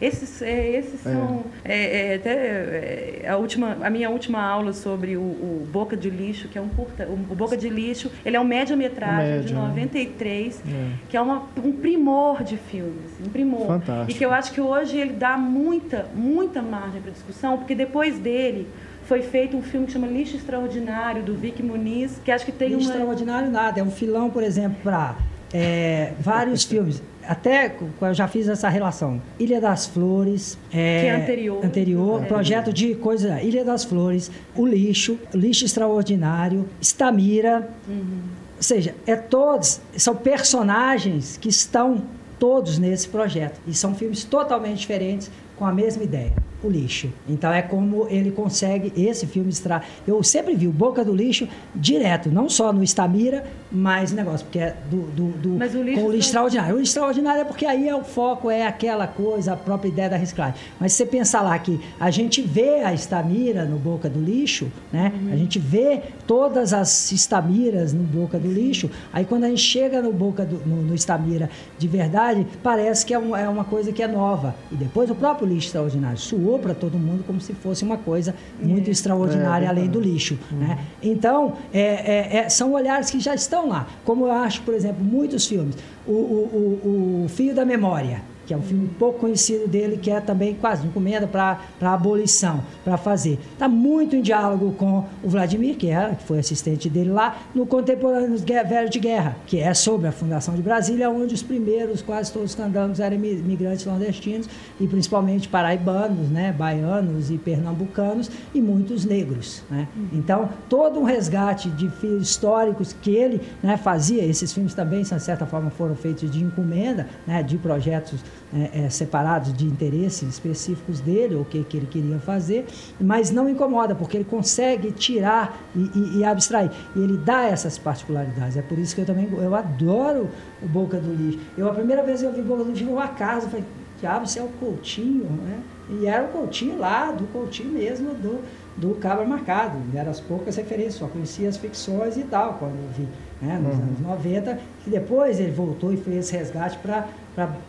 Esses, é, esses é. são é, é, até é, a última, a minha última aula sobre o, o, Boca de Lixo, que é um curta, o, Boca de Lixo, ele é um média-metragem de 93, é. que é uma, um primor de filmes, um primor. Fantástico. E que eu acho que hoje ele dá muita, muita margem para discussão, porque depois dele foi feito um filme que chama Lixo Extraordinário, do Vic Muniz, que acho que tem Lixo uma... Extraordinário nada, é um filão, por exemplo, para é, vários filmes. Até eu já fiz essa relação. Ilha das Flores. É, que é anterior. Anterior. É. Projeto de coisa. Ilha das Flores. O Lixo. Lixo Extraordinário. Estamira. Uhum. Ou seja, é todos. São personagens que estão todos nesse projeto. E são filmes totalmente diferentes com a mesma ideia o lixo. Então é como ele consegue esse filme extrair. Eu sempre vi o Boca do Lixo direto, não só no Estamira, mas negócio, porque é do, do, do mas o lixo com o lixo extraordinário. O lixo extraordinário é porque aí é o foco, é aquela coisa, a própria ideia da reciclagem. Mas se você pensar lá que a gente vê a Estamira no Boca do Lixo, né? Uhum. A gente vê todas as Estamiras no Boca do Lixo, aí quando a gente chega no Boca do, no, no Estamira de verdade, parece que é, um, é uma coisa que é nova. E depois o próprio lixo extraordinário suou para todo mundo como se fosse uma coisa muito é, extraordinária é, além do lixo. Uhum. Né? Então, é, é, é, são olhares que já estão lá. Como eu acho, por exemplo, muitos filmes. O, o, o, o Fio da Memória que é um filme pouco conhecido dele, que é também quase encomenda para a abolição, para fazer. Está muito em diálogo com o Vladimir, que, era, que foi assistente dele lá, no Contemporâneo Velho de Guerra, que é sobre a fundação de Brasília, onde os primeiros, quase todos os candanos eram imigrantes nordestinos, e principalmente paraibanos, né, baianos e pernambucanos, e muitos negros. Né? Então, todo um resgate de filmes históricos que ele né, fazia, esses filmes também, de certa forma, foram feitos de encomenda, né, de projetos é, é, separados de interesses específicos dele, ou o que, que ele queria fazer, mas não incomoda, porque ele consegue tirar e, e, e, abstrair. E ele dá essas particularidades. É por isso que eu também eu adoro o Boca do Lixo. Eu, a primeira vez que eu vi Boca do Lixo, eu uma casa, falei, diabo, você é o Coutinho, né? E era o Coutinho lá, do Coutinho mesmo, do, do Cabra Marcado. Eram as poucas referências, só conhecia as ficções e tal, quando eu vi, né, nos uhum. anos 90. E depois ele voltou e fez esse resgate para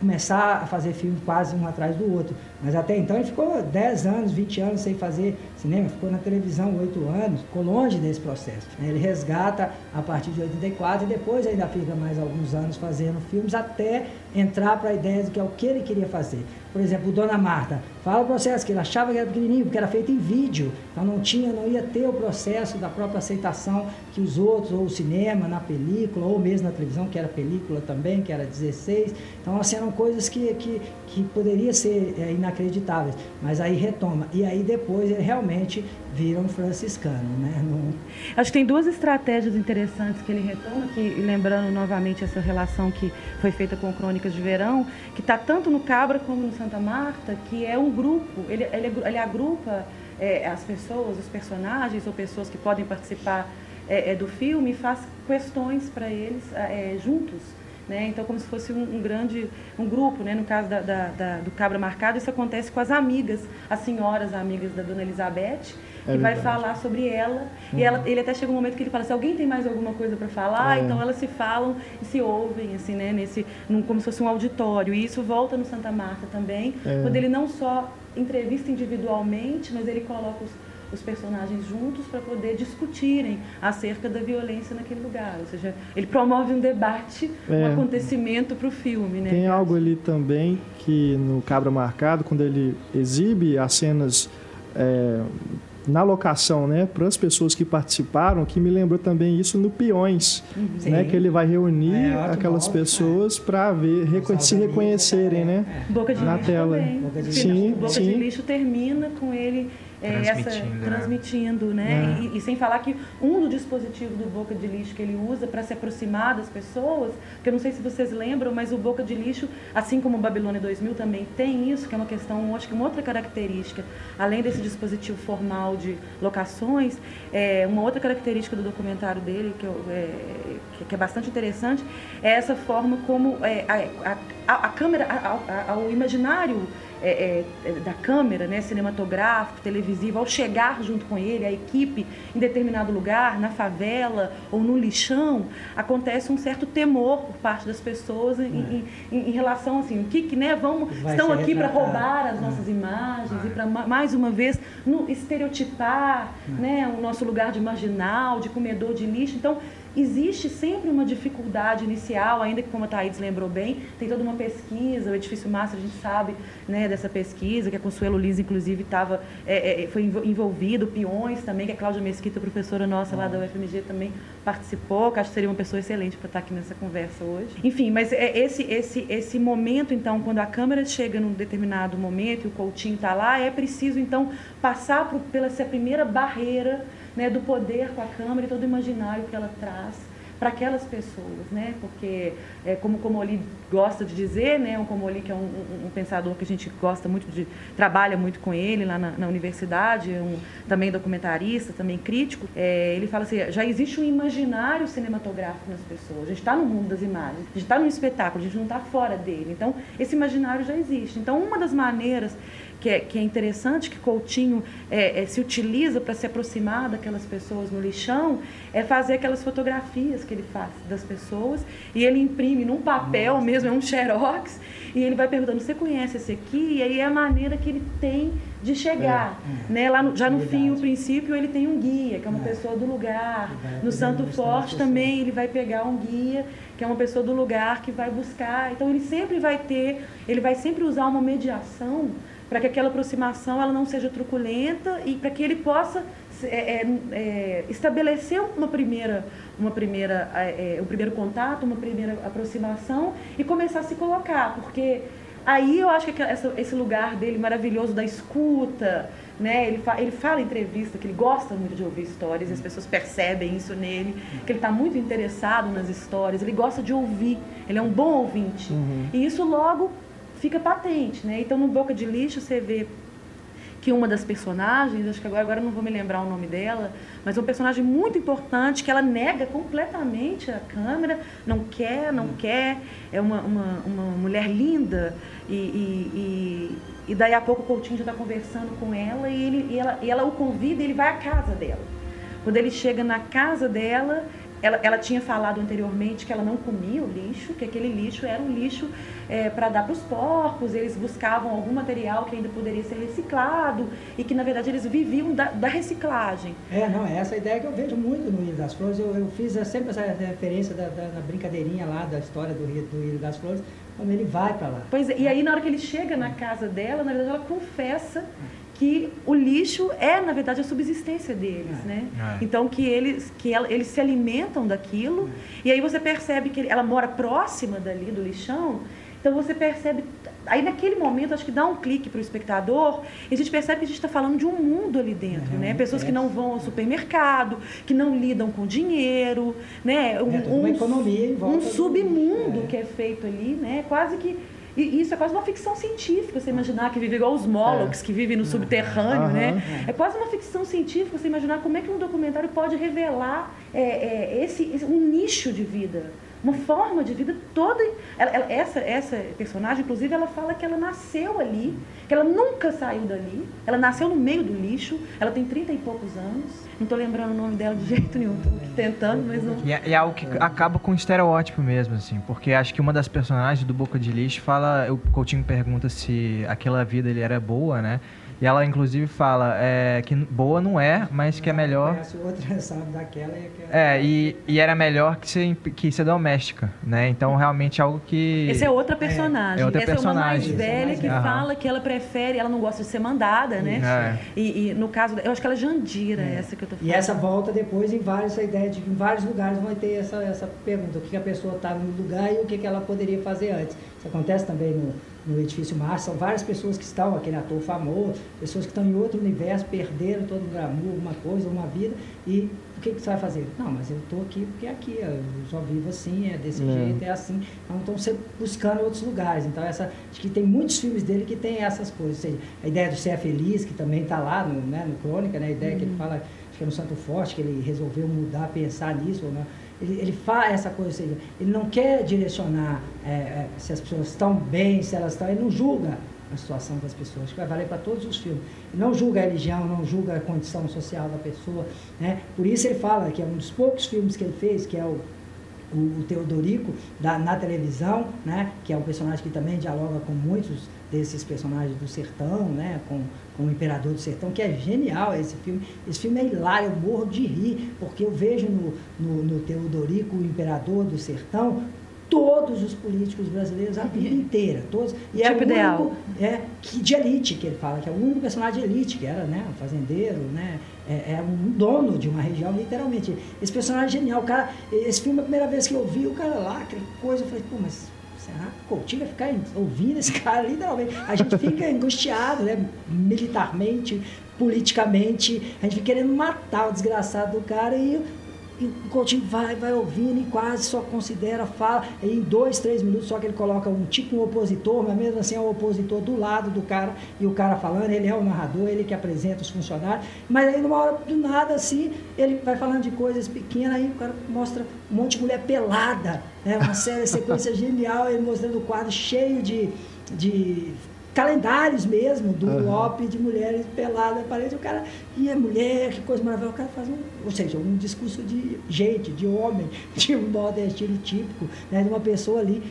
começar a fazer filme quase um atrás do outro. Mas até então ele ficou 10 anos, 20 anos sem fazer cinema, ficou na televisão 8 anos, ficou longe desse processo. Ele resgata a partir de 84 e depois ainda fica mais alguns anos fazendo filmes até entrar para a ideia de que é o que ele queria fazer. Por exemplo, o Dona Marta fala o processo que ele achava que era pequenininho, porque era feito em vídeo, então não tinha, não ia ter o processo da própria aceitação que os outros, ou o cinema, na película, ou mesmo na televisão, televisão, que era película também, que era 16. Então, assim, eram coisas que, que, que poderia ser é, inacreditáveis. Mas aí retoma. E aí depois ele realmente vira um franciscano, né? No... Acho que tem duas estratégias interessantes que ele retoma, que, lembrando novamente essa relação que foi feita com Crônicas de Verão, que está tanto no Cabra como no Santa Marta, que é um grupo, ele, ele, ele agrupa é, as pessoas, os personagens ou pessoas que podem participar é, é, do filme e faz questões para eles é, juntos. Né? Então, como se fosse um, um, grande um grupo, né? no caso da, da, da, do Cabra Marcado, isso acontece com as amigas, as senhoras amigas da Dona Elizabeth, é que vai falar sobre ela. Uhum. E ela, ele até chega um momento que ele fala: se alguém tem mais alguma coisa para falar, é. então elas se falam e se ouvem, assim, né? Nesse, num, como se fosse um auditório. E isso volta no Santa Marta também, é. quando ele não só entrevista individualmente, mas ele coloca os, os personagens juntos para poder discutirem acerca da violência naquele lugar. Ou seja, ele promove um debate, é. um acontecimento para o filme. Né? Tem algo ali também que no Cabra Marcado, quando ele exibe as cenas é, na locação, né, para as pessoas que participaram, que me lembrou também isso no Peões, uhum. né, que ele vai reunir é, aquelas pessoas para ver se reconhecerem, né, Boca de na lixo tela. Também. Boca de sim, Boca sim. de lixo termina com ele é, transmitindo, essa, né? transmitindo, né? É. E, e, sem falar que um dos dispositivos do boca de lixo que ele usa para se aproximar das pessoas, que eu não sei se vocês lembram, mas o boca de lixo, assim como o Babilônia 2000 também tem isso, que é uma questão, acho que uma outra característica, além desse dispositivo formal de locações, é, uma outra característica do documentário dele que, eu, é, que é bastante interessante é essa forma como é, a, a, a, câmera, a, a, o imaginário é, é, da câmera, né, cinematográfico, televisivo, ao chegar junto com ele, a equipe, em determinado lugar, na favela ou no lixão, acontece um certo temor por parte das pessoas em, é. em, em relação assim, o que, que né, vamos, estão aqui para roubar as nossas imagens e para mais uma vez no, estereotipar né, o nosso lugar de marginal, de comedor de lixo. Então, Existe sempre uma dificuldade inicial, ainda que, como a Thaís lembrou bem, tem toda uma pesquisa, o Edifício Massa, a gente sabe né, dessa pesquisa, que a Consuelo Liz, inclusive, tava, é, é, foi envolvido, Peões também, que a Cláudia Mesquita, professora nossa lá da UFMG, também participou, que acho que seria uma pessoa excelente para estar aqui nessa conversa hoje. Enfim, mas é esse, esse, esse momento, então, quando a câmera chega num determinado momento e o Coutinho está lá, é preciso, então, passar por, pela essa primeira barreira né, do poder com a Câmara e todo o imaginário que ela traz para aquelas pessoas, né? Porque, é, como o Comoli gosta de dizer, né? O Comoli, que é um, um, um, pensador que a gente gosta muito de... trabalha muito com ele lá na, na universidade, um, também documentarista, também crítico, é, ele fala assim, já existe um imaginário cinematográfico nas pessoas, a gente está no mundo das imagens, a gente está no espetáculo, a gente não está fora dele. Então, esse imaginário já existe. Então, uma das maneiras que é, que é interessante, que Coutinho é, é, se utiliza para se aproximar daquelas pessoas no lixão, é fazer aquelas fotografias que ele faz das pessoas e ele imprime num papel Nossa. mesmo, é um xerox, e ele vai perguntando, você conhece esse aqui? E aí é a maneira que ele tem de chegar. É, é. Né? Lá no, já no Verdade. fim, o princípio, ele tem um guia, que é uma é. pessoa do lugar. No Santo Forte também ele vai pegar um guia, que é uma pessoa do lugar que vai buscar. Então ele sempre vai ter, ele vai sempre usar uma mediação para que aquela aproximação ela não seja truculenta e para que ele possa é, é, é, estabelecer uma primeira, uma primeira, é, é, um primeiro contato, uma primeira aproximação e começar a se colocar, porque aí eu acho que essa, esse lugar dele maravilhoso da escuta, né? Ele, fa, ele fala em entrevista que ele gosta muito de ouvir histórias, e as pessoas percebem isso nele, que ele está muito interessado nas histórias, ele gosta de ouvir, ele é um bom ouvinte. Uhum. E isso logo fica patente, né? Então no Boca de Lixo você vê que uma das personagens, acho que agora, agora não vou me lembrar o nome dela, mas é um personagem muito importante que ela nega completamente a câmera, não quer, não hum. quer, é uma, uma, uma mulher linda e, e, e, e, daí a pouco o Coutinho já está conversando com ela e, ele, e, ela, e ela o convida e ele vai à casa dela. Quando ele chega na casa dela, ela, ela tinha falado anteriormente que ela não comia o lixo, que aquele lixo era um lixo é, para dar para os porcos, eles buscavam algum material que ainda poderia ser reciclado e que, na verdade, eles viviam da, da reciclagem. É, não, é essa ideia que eu vejo muito no Ilha das Flores. Eu, eu fiz sempre essa referência da, da, na brincadeirinha lá da história do, Rio, do Ilha das Flores, quando ele vai para lá. Pois é, e aí na hora que ele chega na casa dela, na verdade, ela confessa que o lixo é, na verdade, a subsistência deles, É. né? É. Então que eles que ela- eles se alimentam daquilo e aí você percebe que ela mora próxima dali do lixão. Então você percebe aí naquele momento acho que dá um clique para o espectador e a gente percebe que a gente está falando de um mundo ali dentro, É, né? Pessoas que é. não vão ao supermercado, que não lidam com dinheiro, né? Um, É, toda uma economia em volta um do- submundo é. que é feito ali, né? Quase que e isso é quase uma ficção científica, você imaginar que vive igual os Molochs, que vivem no subterrâneo, Aham. né? É quase uma ficção científica você imaginar como é que um documentário pode revelar é, é, esse, esse- um nicho de vida, uma forma de vida toda. ela- ela- essa, essa personagem, inclusive, ela fala que ela nasceu ali, que ela nunca saiu dali, ela nasceu no meio do lixo, ela tem 30 e poucos anos. Não estou lembrando o nome dela de jeito nenhum, tô tentando, mas não. E é, é algo que acaba com um estereótipo mesmo, assim, porque acho que uma das personagens do Boca de Lixo fala, o Coutinho pergunta se aquela vida ele era boa, né? E ela inclusive fala é, que boa não é, mas que é melhor. Outra, sabe, daquela e aquela. É, e, e era melhor que ser, que ser doméstica, né? Então realmente é algo que. Essa é outra personagem. É outra Essa é uma mais personagem. velha que Aham. fala que ela prefere, ela não gosta de ser mandada, né? É. E, e no caso, eu acho que ela é Jandira, essa que eu tô falando. E essa volta depois em vários, essa ideia de que em vários lugares vai ter essa, essa pergunta, o que a pessoa está no lugar e o que, que ela poderia fazer antes. Isso acontece também no, no edifício Mars, são várias pessoas que estão, aquele ator famoso, pessoas que estão em outro universo, perderam todo o glamour, alguma coisa, uma vida, e o que, que você vai fazer? Não, mas eu estou aqui porque é aqui, eu só vivo assim, é desse É. jeito, é assim. Então estão sempre buscando outros lugares. Então essa, acho que tem muitos filmes dele que tem essas coisas. Ou seja, a ideia do ser feliz, que também está lá no, né, no Crônica, né, a ideia que ele fala, acho que é no Santo Forte, que ele resolveu mudar, pensar nisso, ou não. Ele, ele faz essa coisa, seja, ele não quer direcionar é, é, se as pessoas estão bem, se elas estão, ele não julga a situação das pessoas, que vai valer para todos os filmes. Ele não julga a religião, não julga a condição social da pessoa, né? Por isso ele fala que é um dos poucos filmes que ele fez, que é o, o Teodorico da, na televisão, né, que é um personagem que também dialoga com muitos desses personagens do sertão, né, com, com o Imperador do Sertão, que é genial esse filme. Esse filme é hilário, eu morro de rir, porque eu vejo no, no, no Teodorico, o Imperador do Sertão, todos os políticos brasileiros a vida inteira, todos. E é o Tipo único, ideal. é, que de elite que ele fala, que é o único personagem de elite, que era né, um fazendeiro, né, é, é um dono de uma região, literalmente. Esse personagem é genial. O cara, esse filme, a primeira vez que eu vi, o cara lá, aquela coisa, eu falei, pô, mas será que o Coutinho vai ficar ouvindo esse cara, literalmente? A gente fica angustiado, né, militarmente, politicamente, a gente fica querendo matar o desgraçado do cara e e o Coutinho vai, vai ouvindo e quase só considera, fala, e em dois, três minutos só que ele coloca um tipo um opositor, mas mesmo assim é o opositor do lado do cara, e o cara falando, ele é o narrador, ele que apresenta os funcionários, mas aí numa hora do nada assim, ele vai falando de coisas pequenas, aí o cara mostra um monte de mulher pelada, né? uma série, sequência genial, ele mostrando o quadro cheio de, de calendários mesmo do. OP de mulheres peladas na parede, o cara, e a mulher, que coisa maravilhosa, o cara faz um, ou seja, um discurso de gente, de homem, de um nordestino típico, né, de uma pessoa ali.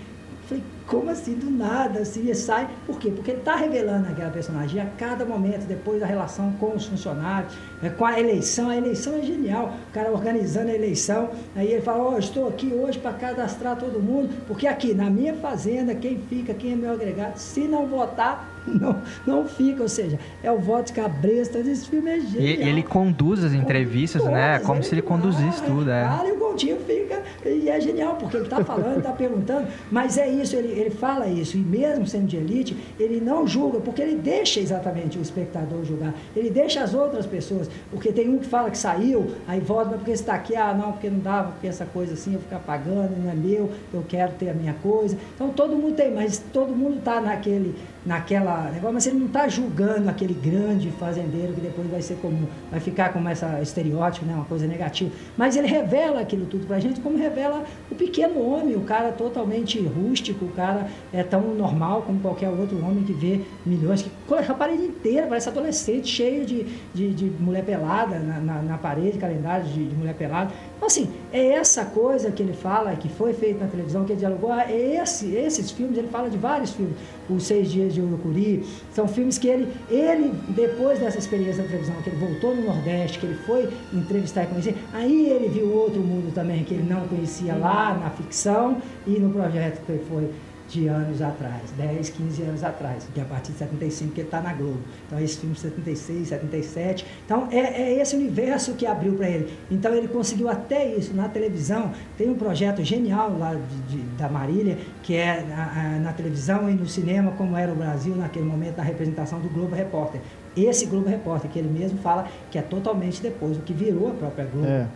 Falei, como assim, do nada, assim, e sai, por quê? Porque ele está revelando aquela personagem, e a cada momento, depois da relação com os funcionários, né, com a eleição, a eleição é genial, o cara organizando a eleição, aí ele fala, ó, estou aqui hoje para cadastrar todo mundo, porque aqui, na minha fazenda, quem fica, quem é meu agregado, se não votar, não, não fica, ou seja, é o voto de cabresto, esse filme é E genial. ele conduz as entrevistas, né? Todas, Como se ele conduzisse fala, tudo, é. e o Coutinho fica, e é genial, porque ele está falando, está perguntando, mas é isso, ele, ele fala isso, e mesmo sendo de elite, ele não julga, porque ele deixa exatamente o espectador julgar, ele deixa as outras pessoas, porque tem um que fala que saiu, aí volta, mas porque está aqui, ah, não, porque não dava, porque essa coisa assim, eu ficar pagando, não é meu, eu quero ter a minha coisa, então todo mundo tem, mas todo mundo está naquele, naquela negócio, mas ele não está julgando aquele grande fazendeiro que depois vai ser como, vai ficar como essa estereótipo, né, uma coisa negativa, mas ele revela aquilo tudo pra gente, como revela o pequeno homem, o cara totalmente rústico, o cara é tão normal como qualquer outro homem que vê milhões, que a parede inteira, parece adolescente, cheio de, de, de mulher pelada na, na, na parede, calendário de, de mulher pelada. Então, assim, é essa coisa que ele fala, que foi feito na televisão, que ele dialogou, ah, é esse, esses filmes, ele fala de vários filmes, os Seis Dias de Urucuri, são filmes que ele, ele, depois dessa experiência na televisão, que ele voltou no Nordeste, que ele foi entrevistar e conhecer, aí ele viu outro mundo também, que ele não conhecia lá na ficção e no projeto que ele foi de anos atrás, 10, 15 anos atrás, que é a partir de 75 que ele está na Globo. Então, esse filme de 76, 77. Então, é, é esse universo que abriu para ele. Então, ele conseguiu até isso na televisão. Tem um projeto genial lá de, de, da Marília, que é na, na televisão e no cinema, como era o Brasil naquele momento, na representação do Globo Repórter esse Globo Repórter, que ele mesmo fala que é totalmente depois do que virou a própria Globo, é.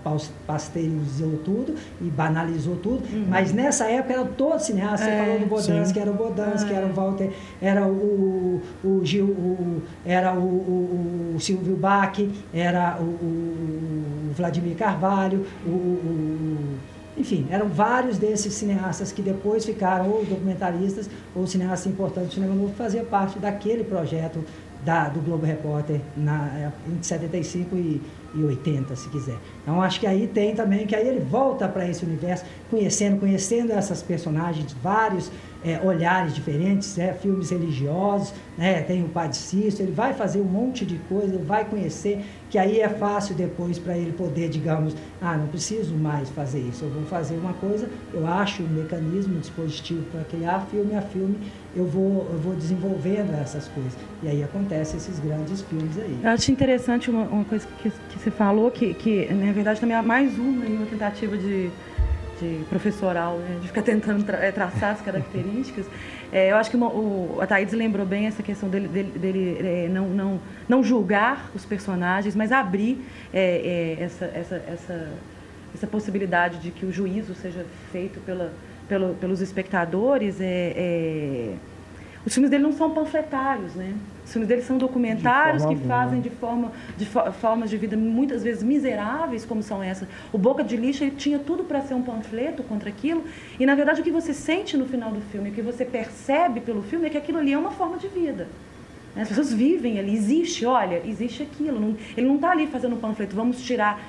pasteurizou tudo e banalizou tudo, uhum. mas nessa época era todo cineasta, é, você falou do Bodansky, era o Bodansky, ah, era o Walter, era o, o Gil, o, era o, o, o Silvio Bach, era o, o Vladimir Carvalho, o enfim, eram vários desses cineastas que depois ficaram ou documentaristas ou cineastas importantes do cinema novo, fazia parte daquele projeto da, do Globo Repórter na, em 75 e, e 80, se quiser. Então acho que aí tem também, que aí ele volta para esse universo, conhecendo, conhecendo essas personagens, vários é, olhares diferentes, é, filmes religiosos, né, tem o Padre Cício, ele vai fazer um monte de coisa, vai conhecer, que aí é fácil depois para ele poder, digamos, ah, não preciso mais fazer isso, eu vou fazer uma coisa, eu acho um mecanismo, um dispositivo para criar filme a filme, eu vou, eu vou desenvolvendo essas coisas. E aí acontecem esses grandes filmes aí. Eu acho interessante uma, uma coisa que, que você falou, que, que na verdade também é mais uma, uma tentativa de de professoral, né, de ficar tentando tra é, traçar as características. É, eu acho que uma, o, a Thaís lembrou bem essa questão dele, dele, dele é, não, não, não julgar os personagens, mas abrir é, é, essa, essa, essa, essa possibilidade de que o juízo seja feito pela, pelo, pelos espectadores. É, os filmes dele não são panfletários, né? Os filmes dele são documentários que alguma. fazem de, forma, de fo formas de vida muitas vezes miseráveis, como são essas. O Boca de Lixo ele tinha tudo para ser um panfleto contra aquilo. E, na verdade, o que você sente no final do filme, o que você percebe pelo filme, é que aquilo ali é uma forma de vida. As pessoas vivem ali, existe, olha, existe aquilo. Ele não está ali fazendo um panfleto, vamos tirar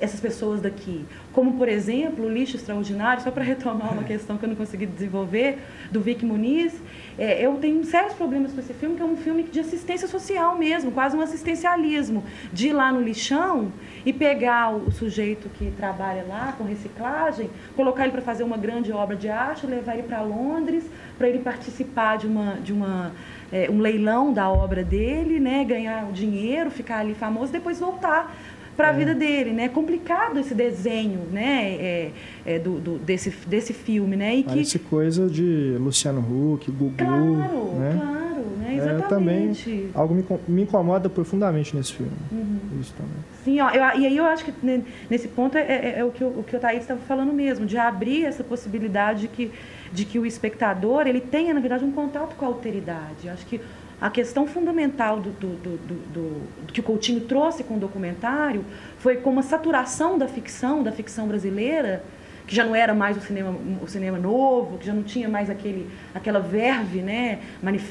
essas pessoas daqui. Como, por exemplo, o lixo extraordinário, só para retomar uma questão que eu não consegui desenvolver, do Vic Muniz, é, eu tenho sérios problemas com esse filme, que é um filme de assistência social mesmo, quase um assistencialismo, de ir lá no lixão e pegar o, sujeito que trabalha lá com reciclagem, colocar ele para fazer uma grande obra de arte, levar ele para Londres, para ele participar de uma... De uma é, um leilão da obra dele, né, ganhar o dinheiro, ficar ali famoso, depois voltar para a é. vida dele, né? É complicado esse desenho, né? É, é do, do, desse, desse filme, né? E Parece que... coisa de Luciano Huck, Gugu, claro, né? Claro, né? Exatamente. É, também, algo me, me incomoda profundamente nesse filme. Uhum. Isso também. Sim, ó, eu, e aí eu acho que nesse ponto é, é, é o que o, o que o Thaís estava falando mesmo, de abrir essa possibilidade de que, de que o espectador ele tenha, na verdade, um contato com a alteridade. Eu acho que a questão fundamental do, do, do, que o Coutinho trouxe com o documentário foi como a saturação da ficção, da ficção brasileira, que já não era mais o cinema, o cinema novo, que já não tinha mais aquele, aquela verve né,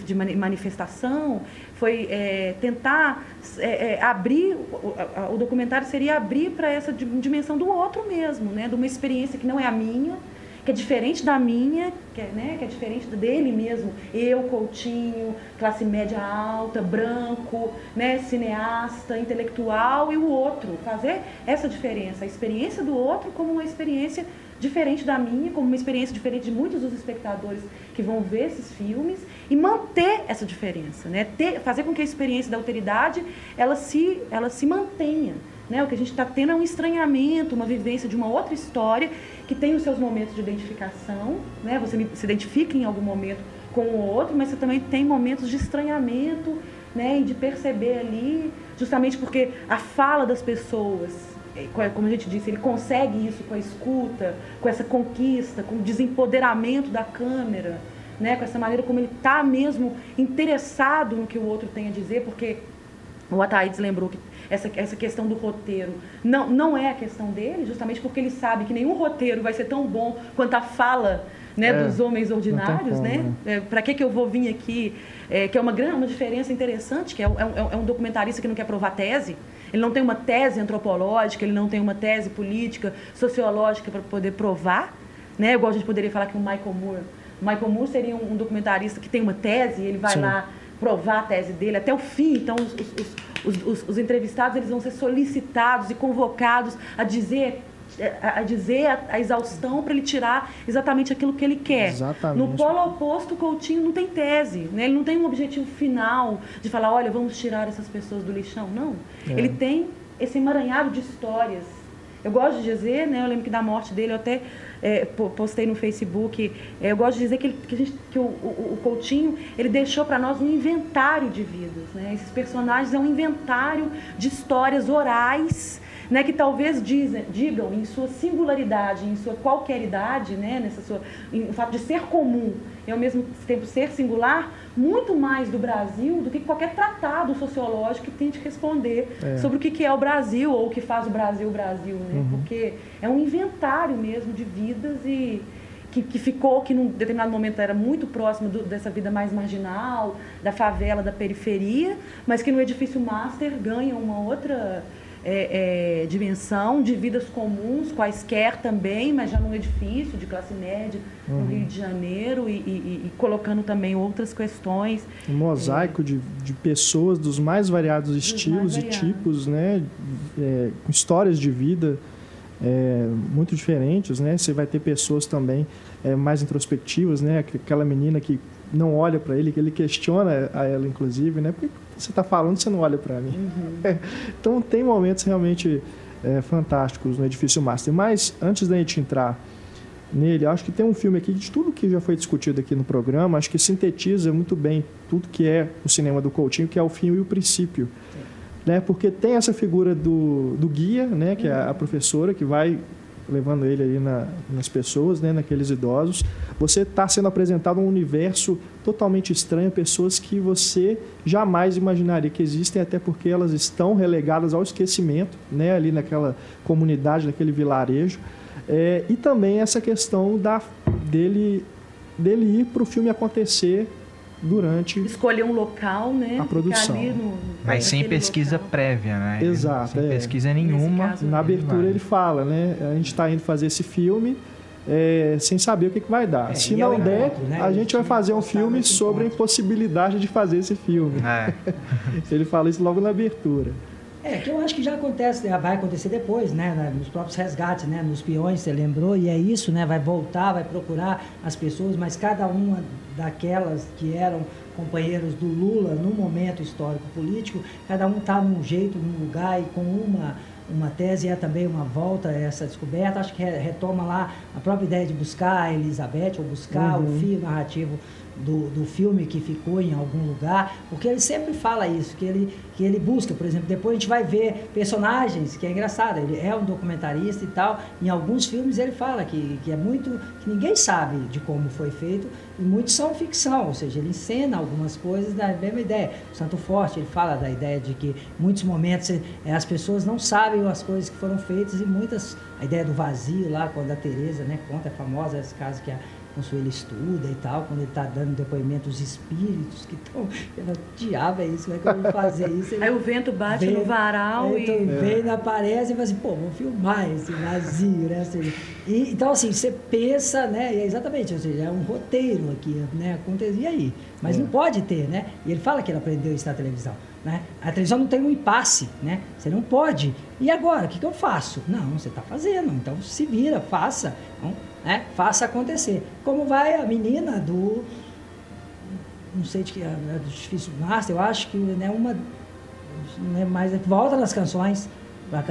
de manifestação, foi é, tentar é, é, abrir, o, o, documentário seria abrir para essa dimensão do outro mesmo, né, de uma experiência que não é a minha, que é diferente da minha, que é, né, que é diferente dele mesmo. Eu, Coutinho, classe média alta, branco, né, cineasta, intelectual e o outro. Fazer essa diferença, a experiência do outro como uma experiência diferente da minha, como uma experiência diferente de muitos dos espectadores que vão ver esses filmes e manter essa diferença, né? Ter, fazer com que a experiência da alteridade ela se, ela se mantenha. Né? O que a gente está tendo é um estranhamento, uma vivência de uma outra história que tem os seus momentos de identificação, né? você se identifica em algum momento com o outro, mas você também tem momentos de estranhamento né? e de perceber ali, justamente porque a fala das pessoas, é, como a gente disse, ele consegue isso com a escuta, com essa conquista, com o desempoderamento da câmera, né? com essa maneira como ele está mesmo interessado no que o outro tem a dizer, porque o Ataídes lembrou que essa, essa questão do roteiro não, não é a questão dele, justamente porque ele sabe que nenhum roteiro vai ser tão bom quanto a fala né, é, dos homens ordinários, como, né? né? É, Para que, que eu vou vir aqui? É, que é uma, grande, uma diferença interessante, que é, é, um, é um documentarista que não quer provar tese, ele não tem uma tese antropológica, ele não tem uma tese política, sociológica para poder provar, né? Igual a gente poderia falar que o Michael Moore. O Michael Moore seria um, um documentarista que tem uma tese, ele vai Sim. lá provar a tese dele até o fim. Então, os, os, os, os, entrevistados eles vão ser solicitados e convocados a dizer a, dizer a, a exaustão para ele tirar exatamente aquilo que ele quer. Exatamente. No polo oposto, o Coutinho não tem tese, né? ele não tem um objetivo final de falar, olha, vamos tirar essas pessoas do lixão. Não. É. Ele tem esse emaranhado de histórias. Eu gosto de dizer, né? eu lembro que da morte dele eu até é, postei no Facebook, é, eu gosto de dizer que, ele, que, gente, que o, o, o, Coutinho ele deixou para nós um inventário de vidas. Né? Esses personagens é um inventário de histórias orais né, que talvez dizem, digam em sua singularidade, em sua qualqueridade, né, nessa sua, em, o fato de ser comum e ao mesmo tempo ser singular, muito mais do Brasil do que qualquer tratado sociológico que tente responder é. sobre o que é o Brasil ou o que faz o Brasil o Brasil, né? Uhum. Porque é um inventário mesmo de vidas e que, que, ficou, que num determinado momento era muito próximo do, dessa vida mais marginal, da favela, da periferia, mas que no edifício master ganha uma outra é, é, dimensão de vidas comuns, quaisquer também, mas já num edifício de classe média uhum. no Rio de Janeiro e, e, e, colocando também outras questões. Um mosaico é, de, de pessoas dos mais variados estilos mais variados. e tipos, né? É, com histórias de vida é, muito diferentes, né? Você vai ter pessoas também é, mais introspectivas, né? Aquela menina que não olha para ele, que ele questiona a ela, inclusive, né? Por que você está falando, você não olha para mim? Uhum. então, tem momentos realmente é, fantásticos no Edifício Master. Mas, antes da gente entrar nele, acho que tem um filme aqui de tudo que já foi discutido aqui no programa, acho que sintetiza muito bem tudo que é o cinema do Coutinho, que é o fim e o princípio. Né? Porque tem essa figura do, do guia, né? que é a professora, que vai levando ele aí na, nas pessoas, né, naqueles idosos. Você está sendo apresentado um universo totalmente estranho, pessoas que você jamais imaginaria que existem, até porque elas estão relegadas ao esquecimento, né, ali naquela comunidade, naquele vilarejo. É, e também essa questão da, dele, dele ir para o filme acontecer durante escolher um local, né? A produção. No, Mas sem pesquisa local. prévia, né? Exato. Sem é. pesquisa nenhuma. Na abertura ele fala, né? A gente está indo fazer esse filme. É, sem saber o que, que vai dar. É, Se não é der, encontro, né? a gente vai fazer um filme sobre a impossibilidade de fazer esse filme. É. ele fala isso logo na abertura. É, que eu acho que já acontece, vai acontecer depois, né? Nos próprios resgates, né? Nos peões, você lembrou, e é isso, né? Vai voltar, vai procurar as pessoas, mas cada uma daquelas que eram companheiros do Lula no momento histórico político, cada um está num jeito, num lugar e com uma uma tese é também uma volta a essa descoberta. Acho que retoma lá a própria ideia de buscar a Elizabeth, ou buscar uhum. o fio narrativo do, do filme que ficou em algum lugar, porque ele sempre fala isso, que ele, que ele busca, por exemplo, depois a gente vai ver personagens, que é engraçado, ele é um documentarista e tal, em alguns filmes ele fala que, que é muito, que ninguém sabe de como foi feito, e muitos são ficção, ou seja, ele encena algumas coisas da mesma ideia. O Santo Forte, ele fala da ideia de que muitos momentos é, as pessoas não sabem as coisas que foram feitas e muitas, a ideia do vazio lá, quando a Tereza né, conta, é famosa esse caso que a ele estuda e tal, quando ele está dando depoimento, os espíritos que estão. Diabo é isso, como é que eu vou fazer isso? Aí o vento bate vem, no varal e. Então, vem, é. aparece e fala assim, pô, vou filmar esse vazio, né? Seja, e, então, assim, você pensa, né? E é exatamente, ou seja, é um roteiro aqui, né? Acontece, e aí? Mas é. não pode ter, né? E ele fala que ele aprendeu isso na televisão. Né? A televisão não tem um impasse, né? Você não pode. E agora, o que, que eu faço? Não, você está fazendo, então se vira, faça. Então, né? Faça acontecer. Como vai a menina do. Não sei de que. É do difícil master, eu acho que né, uma. Não é mais. Volta nas canções.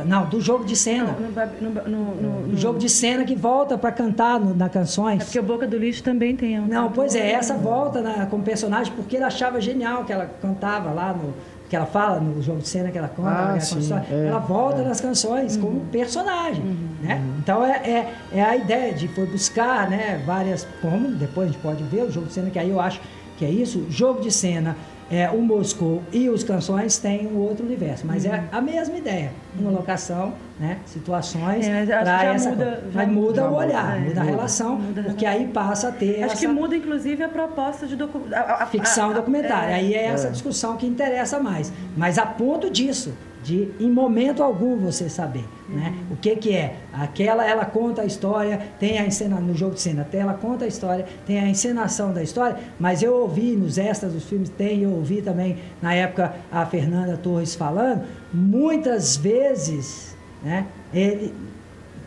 Não, do jogo de cena. No, no, no, no jogo de cena que volta para cantar no, na canções. É porque o Boca do Lixo também tem. Um não, pois é, essa volta na, como personagem, porque ele achava genial que ela cantava lá no, que ela fala no jogo de cena que ela conta, ah, sim, é, ela volta é. nas canções uhum. como personagem, uhum. né? Uhum. Então é, é, é, a ideia de foi buscar, né, várias como depois a gente pode ver o jogo de cena que aí eu acho que é isso, jogo de cena é, o Moscou e os canções têm um outro universo, mas é uhum. é a mesma ideia, uma locação, né, situações é, para essa muda, mas muda o olhar, é, muda a relação, muda. porque aí passa a ter acho essa... que muda inclusive a proposta de docu... a, a, ficção a, documentária, aí é essa discussão que interessa mais, mas a ponto disso de em momento algum você saber, né? O que que é? Aquela ela conta a história, tem a encena no jogo de cena, até ela conta a história, tem a encenação da história, mas eu ouvi nos extras dos filmes, tem, eu ouvi também na época a Fernanda Torres falando, muitas vezes, né? Ele